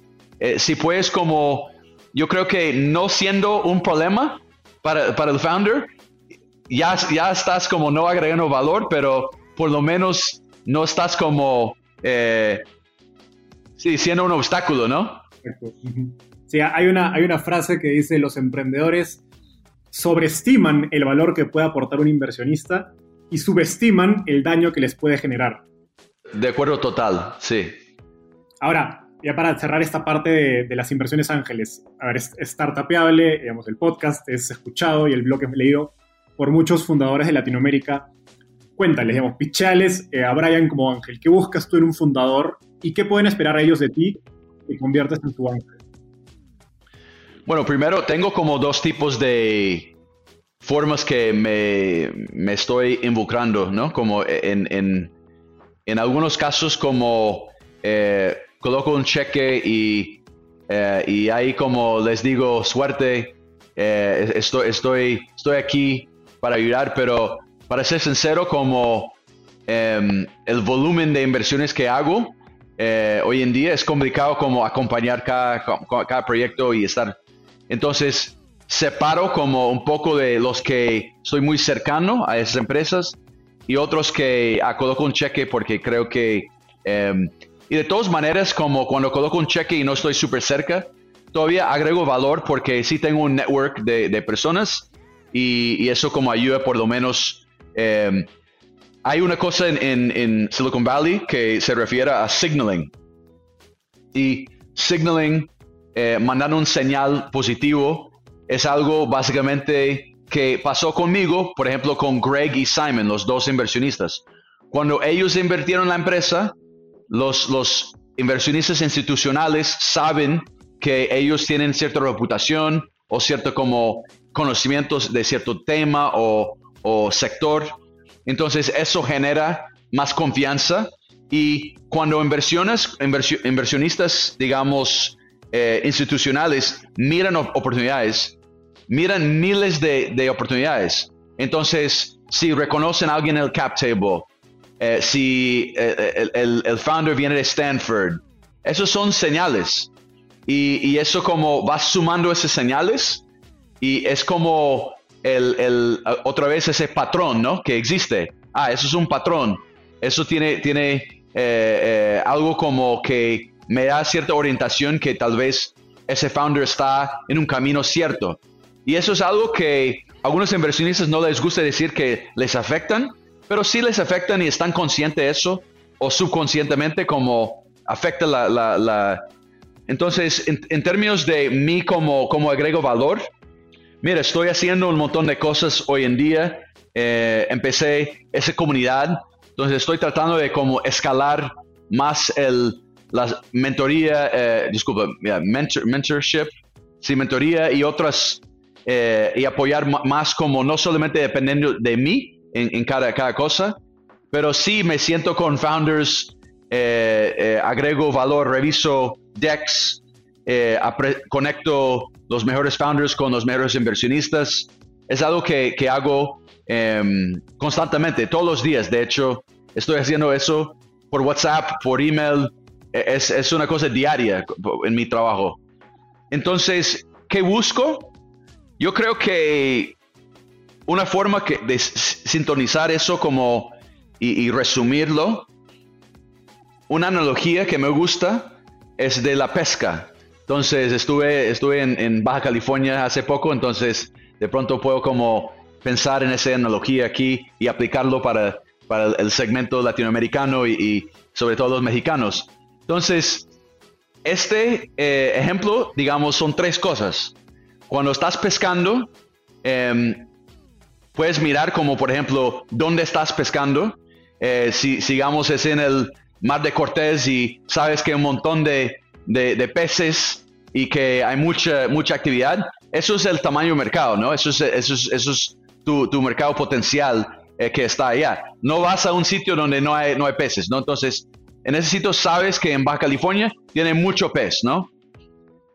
si puedes como yo creo que no siendo un problema para, para el founder, ya, ya estás como no agregando valor, pero por lo menos no estás como, eh, sí, siendo un obstáculo, ¿no? Sí, hay una, hay una frase que dice, los emprendedores sobreestiman el valor que puede aportar un inversionista y subestiman el daño que les puede generar. De acuerdo total, sí. Ahora, ya para cerrar esta parte de, las inversiones ángeles, a ver, es startupeable, digamos, el podcast es escuchado y el blog es leído por muchos fundadores de Latinoamérica. Cuéntales, digamos, pichales eh, a Brian como ángel. ¿Qué buscas tú en un fundador y qué pueden esperar ellos de ti que conviertas en tu ángel? Bueno, primero tengo como dos tipos de formas que me, me estoy involucrando, ¿no? Como en, en, en algunos casos como eh, coloco un cheque y, eh, y ahí como les digo, suerte, eh, estoy, estoy, estoy aquí para ayudar, pero para ser sincero, como em, el volumen de inversiones que hago eh, hoy en día es complicado como acompañar cada, cada proyecto y estar. Entonces, separo como un poco de los que estoy muy cercano a esas empresas y otros que ah, coloco un cheque porque creo que em, y de todas maneras, como cuando coloco un cheque y no estoy súper cerca, todavía agrego valor porque sí tengo un network de, personas y, eso como ayuda por lo menos. Em, hay una cosa en, Silicon Valley que se refiere a signaling. Y signaling, eh, mandando un señal positivo, es algo básicamente que pasó conmigo, por ejemplo, con Greg y Simon, los dos inversionistas. Cuando ellos invirtieron en la empresa, los, inversionistas institucionales saben que ellos tienen cierta reputación o cierto como conocimientos de cierto tema o, sector. Entonces eso genera más confianza y cuando inversiones, inversionistas, digamos, eh, institucionales miran oportunidades, miran miles de, de, oportunidades. Entonces, si reconocen a alguien en el cap table, eh, si eh, el, el, founder viene de Stanford. Esos son señales. Y, y, eso como vas sumando esas señales y es como el, el, otra vez ese patrón, ¿no? Que existe. Ah, eso es un patrón. Eso tiene, tiene eh, algo como que me da cierta orientación que tal vez ese founder está en un camino cierto. Y eso es algo que a algunos inversionistas no les gusta decir que les afectan, pero sí les afectan y están conscientes de eso o subconscientemente como afecta la... la, Entonces, en, términos de mí como, como agrego valor, mira, estoy haciendo un montón de cosas hoy en día. Eh, empecé esa comunidad, entonces estoy tratando de como escalar más el, la mentoría, eh, disculpa, mentorship, sí, mentoría y otras, eh, y apoyar más como no solamente dependiendo de mí, en, cada, cada, cosa, pero sí me siento con founders, eh, eh, agrego valor, reviso decks, eh, conecto los mejores founders con los mejores inversionistas, es algo que, que hago em, constantemente, todos los días. De hecho, estoy haciendo eso por WhatsApp, por email. E, es, es una cosa diaria en mi trabajo. Entonces, ¿qué busco? Yo creo que una forma que, de sintonizar eso como y, resumirlo, una analogía que me gusta es de la pesca. Entonces estuve, estuve en, Baja California hace poco, entonces de pronto puedo como pensar en esa analogía aquí y aplicarlo para, para el segmento latinoamericano y, sobre todo los mexicanos. Entonces, este eh, ejemplo, digamos, son tres cosas. Cuando estás pescando, em, puedes mirar como, por ejemplo, dónde estás pescando. Eh, si sigamos es en el mar de Cortés y sabes que hay un montón de, de, peces y que hay mucha, mucha actividad, eso es el tamaño mercado, ¿no? Eso es, eso es, eso es tu, tu, mercado potencial eh, que está allá. No vas a un sitio donde no hay, no hay peces, ¿no? Entonces, en ese sitio sabes que en Baja California tiene mucho pez, ¿no?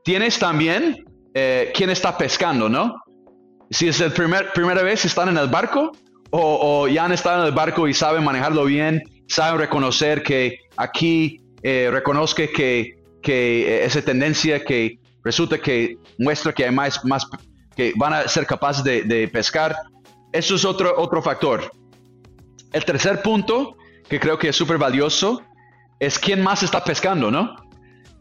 Tienes también eh, quién está pescando, ¿no? Si es la primer, primera vez están en el barco o, ya han estado en el barco y saben manejarlo bien, saben reconocer que aquí eh, reconozca que, que esa tendencia que resulta que muestra que hay más, más que van a ser capaces de, pescar. Eso es otro, otro factor. El tercer punto, que creo que es súper valioso, es quién más está pescando, ¿no?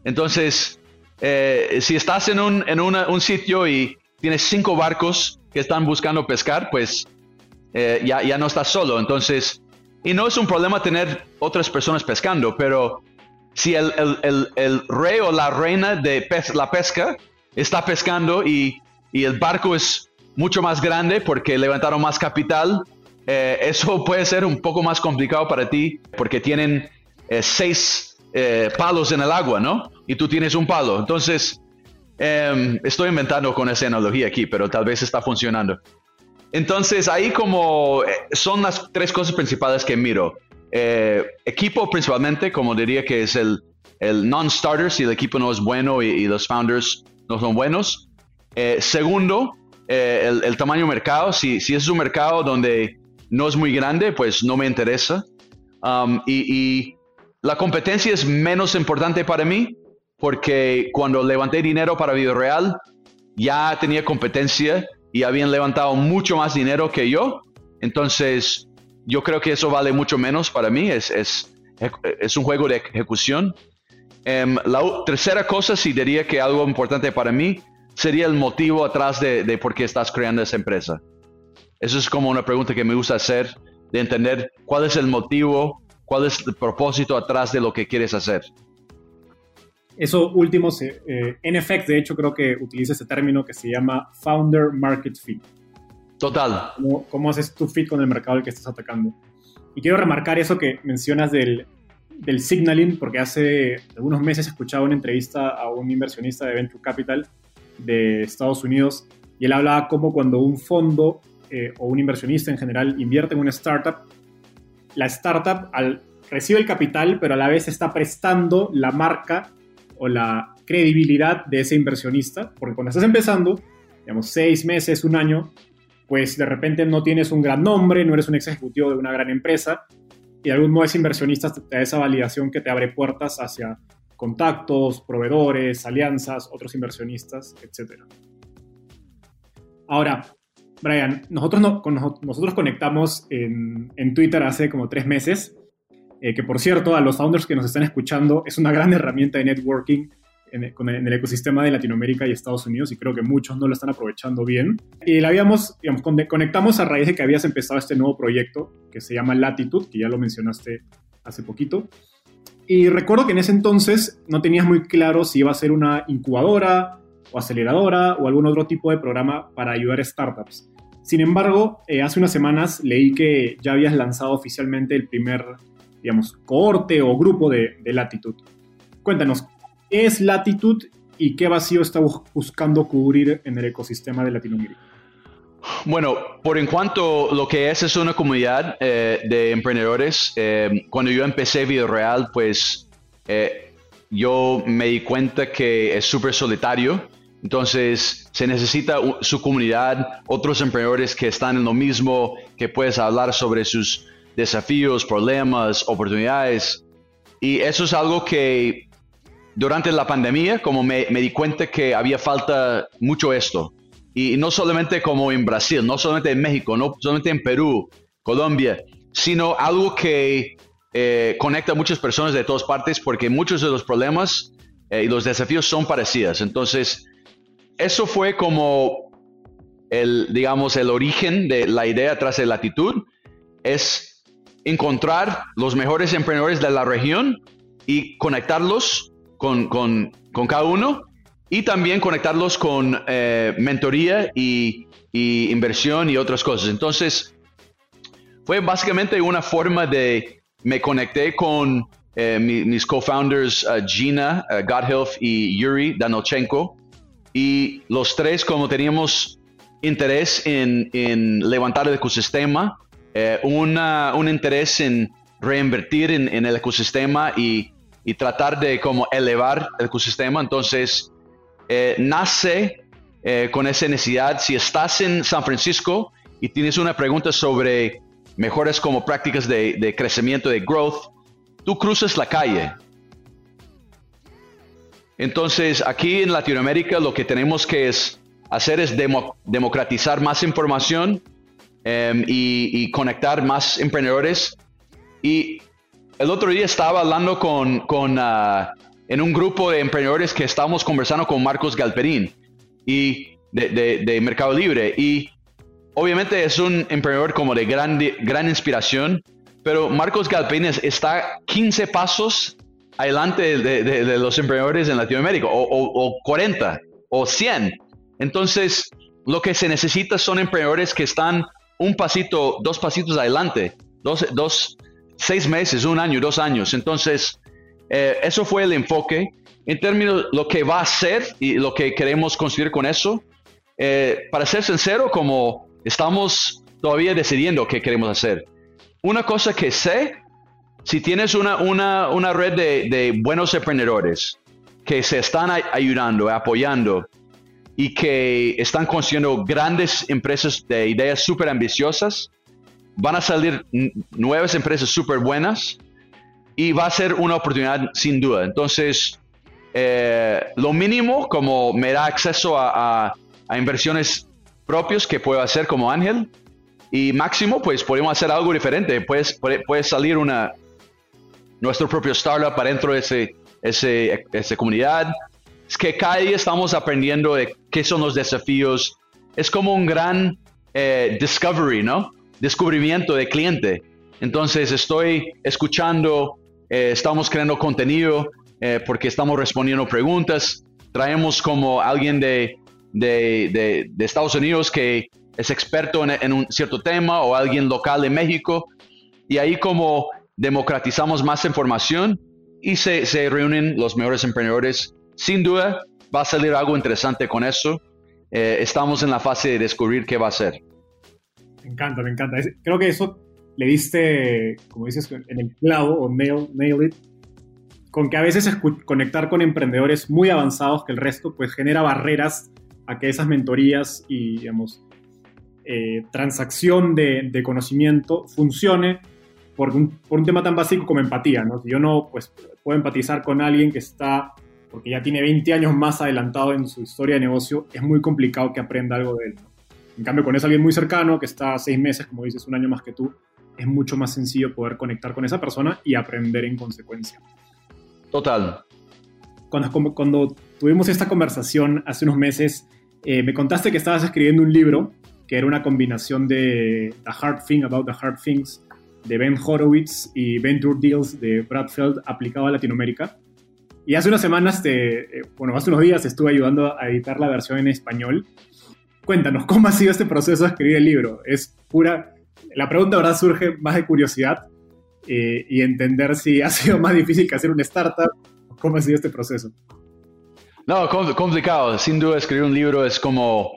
Entonces, eh, si estás en, un, en un sitio y tienes cinco barcos que están buscando pescar, pues eh, ya, ya no estás solo. Entonces, y no es un problema tener otras personas pescando, pero si el, el, el, rey o la reina de la pesca está pescando y, y, el barco es mucho más grande porque levantaron más capital, eh, eso puede ser un poco más complicado para ti porque tienen eh, seis palos en el agua, ¿no? Y tú tienes un palo. Entonces, Em, estoy inventando con esa analogía aquí, pero tal vez está funcionando. Entonces, ahí como eh, son las tres cosas principales que miro. Eh, equipo principalmente, como diría que es el, el non-starter, si el equipo no es bueno y, los founders no son buenos. Eh, segundo, el, el, tamaño mercado. Si, si es un mercado donde no es muy grande, pues no me interesa. Um, y, y la competencia es menos importante para mí porque cuando levanté dinero para Video Real, ya tenía competencia y habían levantado mucho más dinero que yo. Entonces, yo creo que eso vale mucho menos para mí. Es, es, es un juego de ejecución. Em, la tercera cosa, si diría que algo importante para mí, sería el motivo atrás de, de por qué estás creando esa empresa. Eso es como una pregunta que me gusta hacer, de entender cuál es el motivo, cuál es el propósito atrás de lo que quieres hacer. Eso último, eh, en efecto, de hecho, creo que utiliza ese término que se llama Founder Market Fit. Total. ¿Cómo, haces tu fit con el mercado al que estás atacando? Y quiero remarcar eso que mencionas del, del signaling, porque hace algunos meses escuchaba una entrevista a un inversionista de Venture Capital de Estados Unidos y él hablaba como cuando un fondo eh, o un inversionista en general invierte en una startup, la startup al, recibe el capital, pero a la vez está prestando la marca o la credibilidad de ese inversionista, porque cuando estás empezando, digamos, seis meses, un año, pues de repente no tienes un gran nombre, no eres un ex ejecutivo de una gran empresa, y de algún modo ese inversionista te da esa validación que te abre puertas hacia contactos, proveedores, alianzas, otros inversionistas, etc. Ahora, Brian, nosotros, no, nosotros conectamos en, en Twitter hace como tres meses eh, que por cierto, a los founders que nos están escuchando, es una gran herramienta de networking en el, ecosistema de Latinoamérica y Estados Unidos y creo que muchos no lo están aprovechando bien. Y la habíamos, digamos, conectamos a raíz de que habías empezado este nuevo proyecto que se llama Latitude, que ya lo mencionaste hace poquito. Y recuerdo que en ese entonces no tenías muy claro si iba a ser una incubadora o aceleradora o algún otro tipo de programa para ayudar a startups. Sin embargo, eh, hace unas semanas leí que ya habías lanzado oficialmente el primer digamos, cohorte o grupo de, de Latitud. Cuéntanos, ¿qué es Latitud y qué vacío está buscando cubrir en el ecosistema de Latinoamérica? Bueno, por en cuanto lo que es es una comunidad eh, de emprendedores, eh, cuando yo empecé Video Real, pues eh, yo me di cuenta que es súper solitario Entonces, se necesita su comunidad, otros emprendedores que están en lo mismo, que puedes hablar sobre sus desafíos, problemas, oportunidades. Y eso es algo que durante la pandemia, como me, di cuenta que había falta mucho esto. Y no solamente como en Brasil, no solamente en México, no solamente en Perú, Colombia, sino algo que eh, conecta a muchas personas de todas partes porque muchos de los problemas eh, y los desafíos son parecidos. Entonces, eso fue como el, digamos, el origen de la idea tras de latitud, es encontrar los mejores emprendedores de la región y conectarlos con, con, con cada uno y también conectarlos con eh, mentoría y, inversión y otras cosas. Entonces, fue básicamente una forma de, me conecté con eh, mis co-founders uh, Gina uh, y Yuri Danochenko y los tres como teníamos interés en, en levantar el ecosistema, eh, un interés en reinvertir en, en el ecosistema y, y, tratar de como elevar el ecosistema, entonces eh, nace eh, con esa necesidad. Si estás en San Francisco y tienes una pregunta sobre mejores como prácticas de, de crecimiento, de growth, tú cruzas la calle. Entonces, aquí en Latinoamérica lo que tenemos que es hacer es democratizar más información em, y, y, conectar más emprendedores. Y el otro día estaba hablando con, con uh, en un grupo de emprendedores que estábamos conversando con Marcos Galperín y de, de, Mercado Libre. Y obviamente es un emprendedor como de gran, gran inspiración, pero Marcos Galperín está 15 pasos adelante de, los emprendedores en Latinoamérica, o, o, 40, o 100. Entonces, lo que se necesita son emprendedores que están un pasito, dos pasitos adelante, dos, dos seis meses, un año, dos años. Entonces, eh, eso fue el enfoque. En términos de lo que va a ser y lo que queremos conseguir con eso, eh, para ser sincero, como estamos todavía decidiendo qué queremos hacer. Una cosa que sé, si tienes una, una, una red de, de, buenos emprendedores que se están ayudando, apoyando y que están consiguiendo grandes empresas de ideas súper ambiciosas, van a salir nuevas empresas súper buenas y va a ser una oportunidad sin duda. Entonces, eh, lo mínimo como me da acceso a, a, inversiones propios que puedo hacer como Ángel y máximo pues podemos hacer algo diferente. Puedes, puede, salir una, nuestro propio startup para dentro de ese, ese, esa comunidad. Es que cada día estamos aprendiendo de qué son los desafíos. Es como un gran eh, discovery, ¿no? Descubrimiento de cliente. Entonces estoy escuchando eh, estamos creando contenido eh, porque estamos respondiendo preguntas. Traemos como alguien de, de, de, Estados Unidos que es experto en, en, un cierto tema o alguien local de México. Y ahí como democratizamos más información y se, se reúnen los mejores emprendedores. Sin duda va a salir algo interesante con eso. Eh, estamos en la fase de descubrir qué va a ser. Me encanta, me encanta. Creo que eso le diste, como dices, en el clavo o nail, nail it, con que a veces conectar con emprendedores muy avanzados que el resto, pues genera barreras a que esas mentorías y, digamos, eh, transacción de, conocimiento funcione por un, por un, tema tan básico como empatía, ¿no? Si yo no, pues, puedo empatizar con alguien que está, porque ya tiene 20 años más adelantado en su historia de negocio, es muy complicado que aprenda algo de él, En cambio, con es alguien muy cercano, que está seis meses, como dices, un año más que tú, es mucho más sencillo poder conectar con esa persona y aprender en consecuencia. Total. Cuando, cuando tuvimos esta conversación hace unos meses, eh, me contaste que estabas escribiendo un libro que era una combinación de The Hard Thing About the Hard Things de Ben Horowitz y Venture Deals de Brad Feld aplicado a Latinoamérica. Y hace unas semanas, eh, bueno, hace unos días estuve ayudando a editar la versión en español. Cuéntanos, ¿cómo ha sido este proceso de escribir el libro? ¿Es pura la pregunta ahora surge más de curiosidad eh, y entender si ha sido más difícil que hacer una startup, cómo ha sido este proceso. No, complicado. Sin duda escribir un libro es como,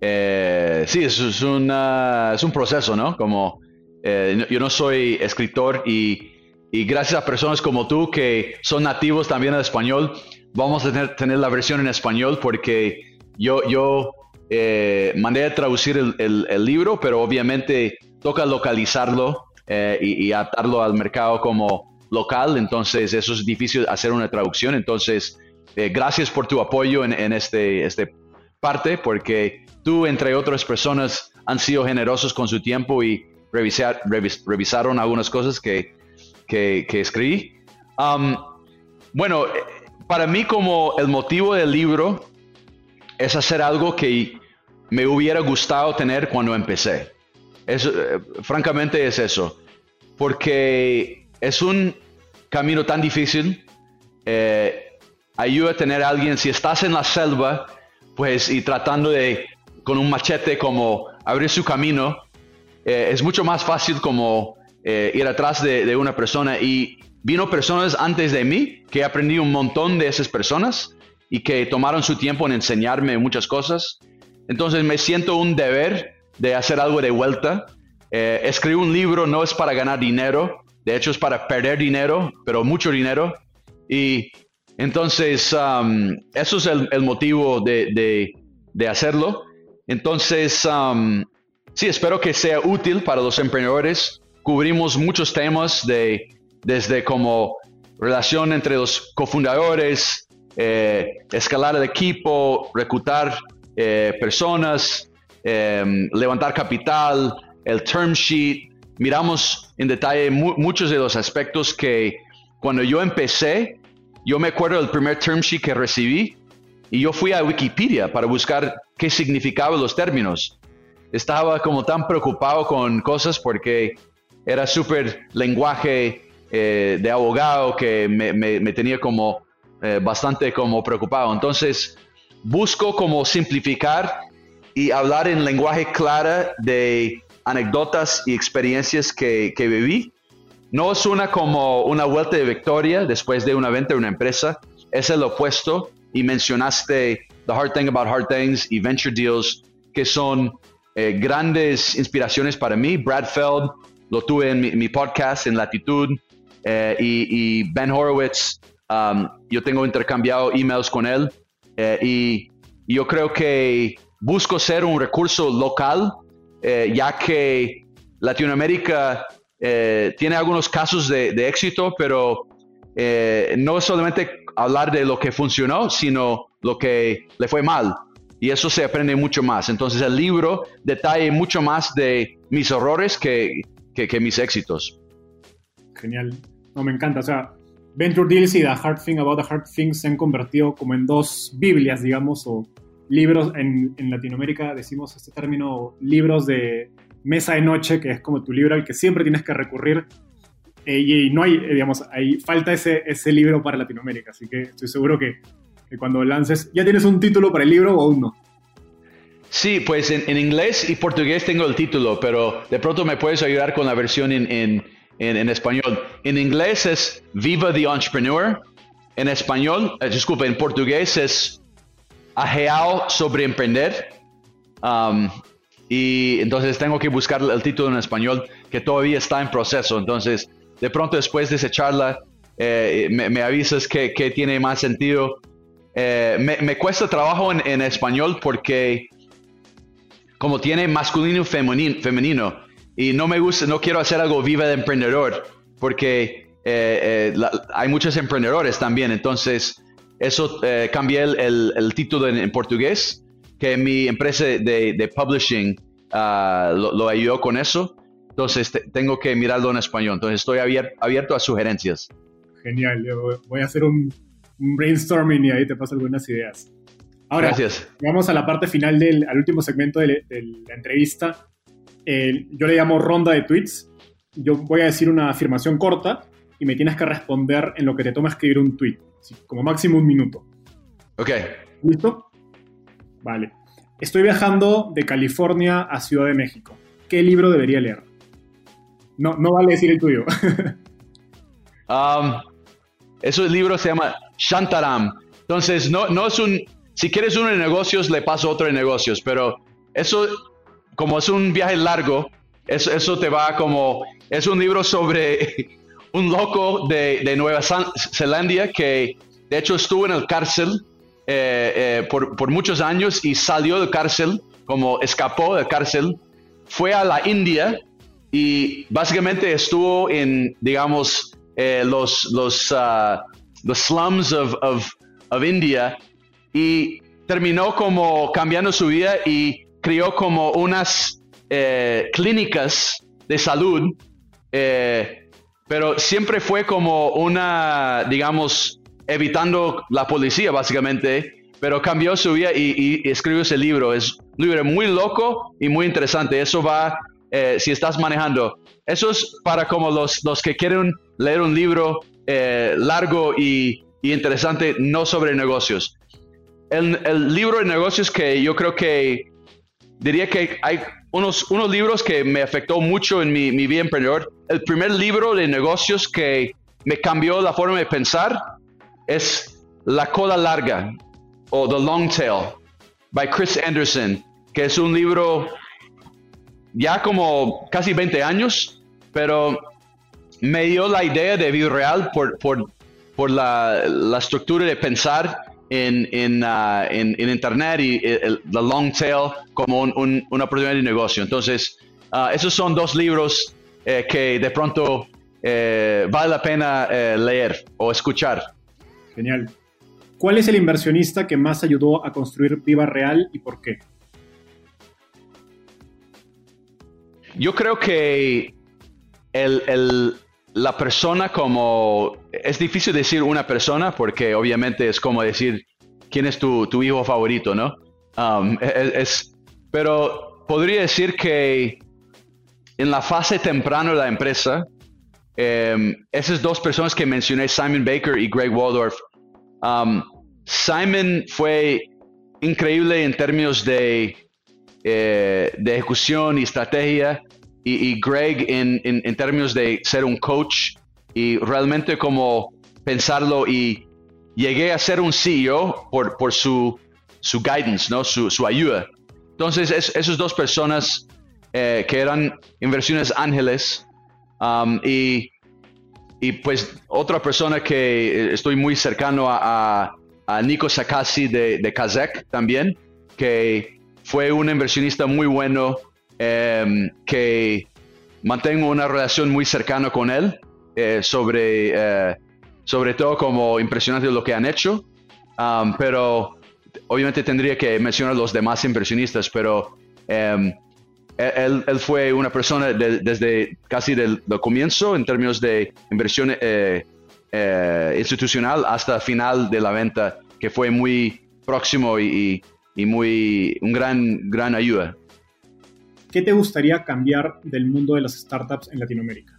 eh, sí, es, es, es, un proceso, ¿no? Como, yo no soy escritor y, y, gracias a personas como tú que son nativos también en español, vamos a tener, tener la versión en español porque yo, yo eh, mandé a traducir el, libro, pero obviamente toca localizarlo eh, y, atarlo al mercado como local, entonces eso es difícil hacer una traducción, entonces eh, gracias por tu apoyo en, este, este parte, porque tú, entre otras personas, han sido generosos con su tiempo y revisar, revisaron algunas cosas que, que, escribí. Um, bueno, para mí como el motivo del libro es hacer algo que me hubiera gustado tener cuando empecé. Eso, eh, francamente es eso, porque es un camino tan difícil. Eh, ayuda a tener a alguien, si estás en la selva, pues y tratando de con un machete como abrir su camino, eh, es mucho más fácil como ir atrás de, de, una persona y vino personas antes de mí que aprendí un montón de esas personas y que tomaron su tiempo en enseñarme muchas cosas. Entonces me siento un deber de hacer algo de vuelta. Eh, escribir un libro no es para ganar dinero, de hecho es para perder dinero, pero mucho dinero. Y entonces um, eso es el, motivo de, de, hacerlo. Entonces, um, sí, espero que sea útil para los emprendedores. Cubrimos muchos temas de, desde como relación entre los cofundadores, eh, escalar el equipo, reclutar eh, personas, em, levantar capital, el term sheet. Miramos en detalle muchos de los aspectos que cuando yo empecé, yo me acuerdo del primer term sheet que recibí y yo fui a Wikipedia para buscar qué significaban los términos. Estaba como tan preocupado con cosas porque era súper lenguaje eh, de abogado que me tenía como eh, bastante como preocupado. Entonces, busco como simplificar y hablar en lenguaje claro de anécdotas y experiencias que, que viví. No es una como una vuelta de victoria después de una venta de una empresa, es el opuesto. Y mencionaste The Hard Thing About Hard Things y Venture Deals, que son eh, grandes inspiraciones para mí. Brad Feld lo tuve en mi, podcast en Latitud eh, y, Ben Horowitz Um, yo tengo intercambiado emails con él eh, y yo creo que busco ser un recurso local, eh, ya que Latinoamérica tiene algunos casos de, éxito, pero no solamente hablar de lo que funcionó, sino lo que le fue mal. Y eso se aprende mucho más. Entonces el libro detalla mucho más de mis errores que, que, que mis éxitos. Genial. No, me encanta. O sea, Venture Deals y The Hard Thing About the Hard Things se han convertido como en dos Biblias, digamos, o libros, en, Latinoamérica decimos este término, libros de mesa de noche, que es como tu libro al que siempre tienes que recurrir. Eh, y, no hay, eh, digamos, hay, falta ese, ese libro para Latinoamérica, así que estoy seguro que, cuando lances, ¿ya tienes un título para el libro o aún no? Sí, pues en, inglés y portugués tengo el título, pero de pronto me puedes ayudar con la versión en en, español. En inglés es Viva the Entrepreneur. En español, eh, disculpe, en portugués es Ajeao sobre emprender. Um, y entonces tengo que buscar el título en español que todavía está en proceso. Entonces, de pronto después de esa charla, eh, me, avisas que, tiene más sentido. Eh, me, cuesta trabajo en, en, español porque como tiene masculino y femenino, femenino y no me gusta, no quiero hacer algo viva de emprendedor, porque eh, eh, hay muchos emprendedores también. Entonces, eso eh, cambié el, título en, portugués, que mi empresa de, publishing ah, lo, ayudó con eso. Entonces, tengo que mirarlo en español. Entonces, estoy abierto, a sugerencias. Genial, yo voy a hacer un, brainstorming y ahí te paso algunas ideas. Ahora, Gracias. vamos a la parte final del al último segmento de la entrevista yo le llamo ronda de tweets. Yo voy a decir una afirmación corta y me tienes que responder en lo que te toma escribir un tweet, como máximo un minuto. Ok. ¿Listo? Vale. Estoy viajando de California a Ciudad de México. ¿Qué libro debería leer? No, no vale decir el tuyo. um, ese libro se llama Shantaram. Entonces, no, no es un... Si quieres uno de negocios, le paso otro de negocios, pero eso como es un viaje largo, eso, eso te va como, es un libro sobre un loco de, de Nueva Zelanda que de hecho estuvo en el cárcel eh, por, por, muchos años y salió de cárcel, como escapó de cárcel, fue a la India y básicamente estuvo en, digamos, los, los, uh, los slums of, of, of India y terminó como cambiando su vida y crió como unas eh, clínicas de salud, eh, pero siempre fue como una, digamos, evitando la policía básicamente, pero cambió su vida y, escribió ese libro. Es un libro muy loco y muy interesante. Eso va, eh, si estás manejando. Eso es para como los, los que quieren leer un libro largo y, y interesante, no sobre negocios. El, el, libro de negocios que yo creo que diría que hay unos, unos libros que me afectó mucho en mi, mi vida emprendedor. El primer libro de negocios que me cambió la forma de pensar es La cola larga o The Long Tail by Chris Anderson, que es un libro ya como casi 20 años, pero me dio la idea de vida real por, por, por la, la, estructura de pensar en, en, uh, en, en Internet y el, the long tail como un, un, una oportunidad de negocio. Entonces, uh, esos son dos libros eh, que de pronto eh, vale la pena eh, leer o escuchar. Genial. ¿Cuál es el inversionista que más ayudó a construir Viva Real y por qué? Yo creo que el, el, la persona como, es difícil decir una persona porque obviamente es como decir quién es tu, tu hijo favorito, ¿no? Um, es, pero podría decir que en la fase temprana de la empresa, um, esas dos personas que mencioné, Simon Baker y Greg Waldorf, um, Simon fue increíble en términos de, eh, de ejecución y estrategia y, Greg en, en, términos de ser un coach y realmente como pensarlo y llegué a ser un CEO por, por su, su guidance, ¿no? su, su ayuda. Entonces, es, esas dos personas eh, que eran inversiones ángeles um, y, y, pues otra persona que estoy muy cercano a, a, Nico Sakasi de, de Kazek también, que fue un inversionista muy bueno Em, que mantengo una relación muy cercana con él, eh, sobre, eh, sobre todo como impresionante lo que han hecho, um, pero obviamente tendría que mencionar los demás impresionistas, pero um, él, él, fue una persona de, desde casi del, comienzo en términos de inversión eh, institucional hasta final de la venta, que fue muy próximo y, y muy un gran, gran ayuda. ¿qué te gustaría cambiar del mundo de las startups en Latinoamérica?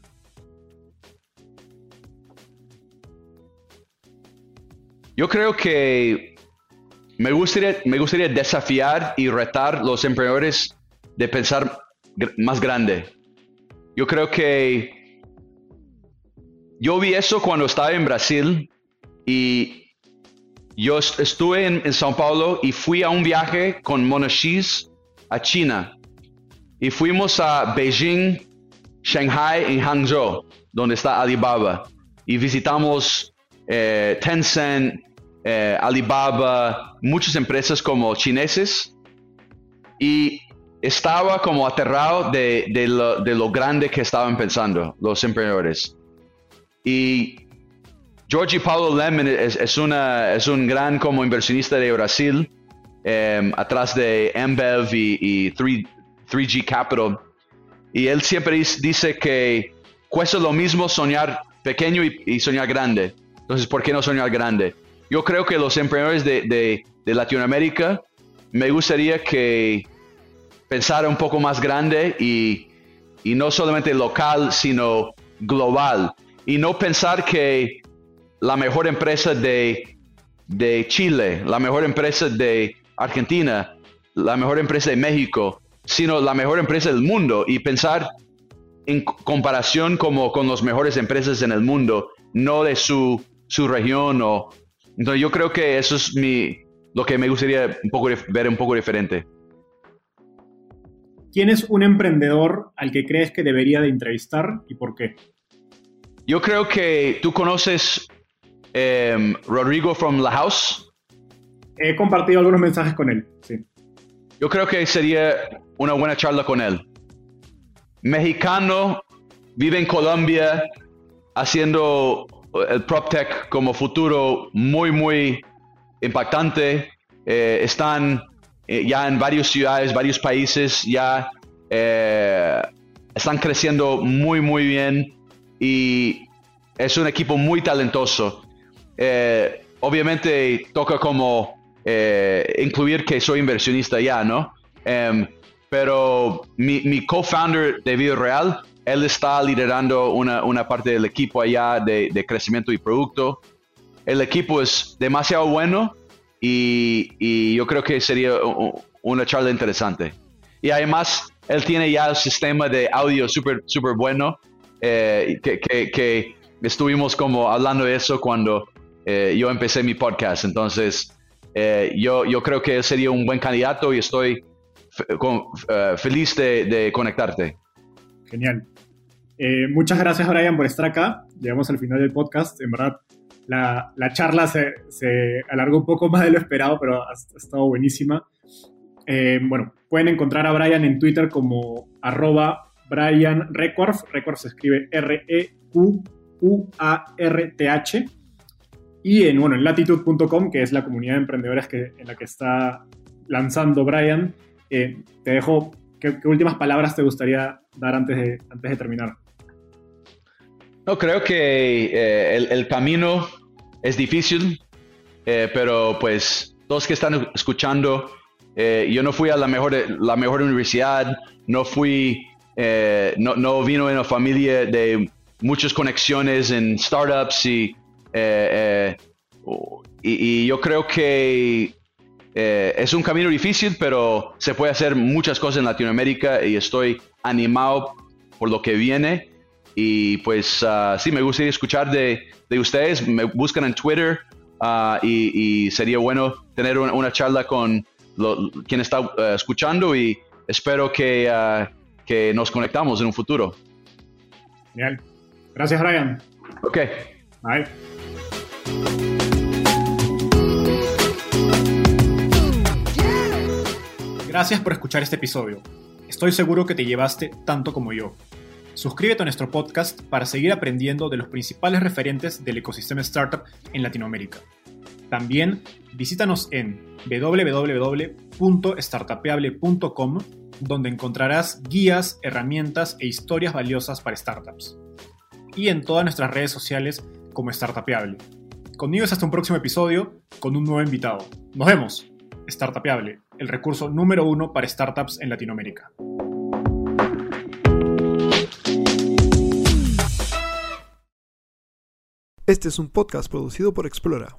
Yo creo que me gustaría, me gustaría desafiar y retar los emprendedores de pensar más grande. Yo creo que yo vi eso cuando estaba en Brasil y yo estuve en, en São Paulo y fui a un viaje con Monashis a China y fuimos a Beijing, Shanghai y Hangzhou, donde está Alibaba. Y visitamos eh, Tencent, eh, Alibaba, muchas empresas como chineses. Y estaba como aterrado de, de, lo, de lo, grande que estaban pensando los emprendedores. Y Georgie Paulo Lemon es, es, una, es un gran como inversionista de Brasil, eh, atrás de Ambev y, y 3, 3G Capital. Y él siempre dice que cuesta lo mismo soñar pequeño y, soñar grande. Entonces, ¿por qué no soñar grande? Yo creo que los emprendedores de, Latinoamérica me gustaría que pensara un poco más grande y, no solamente local, sino global. Y no pensar que la mejor empresa de, de Chile, la mejor empresa de Argentina, la mejor empresa de México, sino la mejor empresa del mundo y pensar en comparación como con las mejores empresas en el mundo, no de su, su región. O, entonces yo creo que eso es mi, lo que me gustaría un poco, ver un poco diferente. ¿Quién es un emprendedor al que crees que debería de entrevistar y por qué? Yo creo que tú conoces um, Rodrigo from La House. He compartido algunos mensajes con él, sí. Yo creo que sería una buena charla con él. Mexicano, vive en Colombia, haciendo el PropTech como futuro muy, muy impactante. Eh, están eh, ya en varias ciudades, varios países, ya eh, están creciendo muy, muy bien y es un equipo muy talentoso. obviamente toca como incluir que soy inversionista ya, ¿no? Em, pero mi, mi co-founder de Vida Real, él está liderando una, una parte del equipo allá de, de, crecimiento y producto. El equipo es demasiado bueno y, y yo creo que sería una charla interesante. Y además, él tiene ya el sistema de audio súper super bueno, eh, que, que, estuvimos como hablando de eso cuando eh, yo empecé mi podcast. Entonces, eh, yo, yo creo que él sería un buen candidato y estoy feliz de, de conectarte. Genial. Eh, muchas gracias, Brian, por estar acá. Llegamos al final del podcast. En verdad, la, la charla se, se, alargó un poco más de lo esperado, pero ha, estado buenísima. Eh, bueno, pueden encontrar a Brian en Twitter como arroba Brian se escribe R-E-Q-U-A-R-T-H. Y en, bueno, en latitude.com, que es la comunidad de emprendedores que, en la que está lanzando Brian. Eh, te dejo ¿Qué, últimas palabras te gustaría dar antes de, antes de terminar? No, creo que eh, el, camino es difícil, eh, pero pues todos que están escuchando, eh, yo no fui a la mejor, la mejor universidad, no fui, no, no, vino en una familia de muchas conexiones en startups y, y yo creo que eh, es un camino difícil, pero se puede hacer muchas cosas en Latinoamérica y estoy animado por lo que viene. Y pues uh, sí, me gustaría escuchar de, de, ustedes. Me buscan en Twitter uh, y, sería bueno tener una, charla con quien está uh, escuchando y espero que, que nos conectamos en un futuro. Genial. Gracias, Ryan. Ok. Bye. Gracias por escuchar este episodio. Estoy seguro que te llevaste tanto como yo. Suscríbete a nuestro podcast para seguir aprendiendo de los principales referentes del ecosistema startup en Latinoamérica. También visítanos en www.startapeable.com donde encontrarás guías, herramientas e historias valiosas para startups. Y en todas nuestras redes sociales como Startapeable. Conmigo es hasta un próximo episodio con un nuevo invitado. Nos vemos. Startapeable, el recurso número uno para startups en Latinoamérica. Este es un podcast producido por Explora.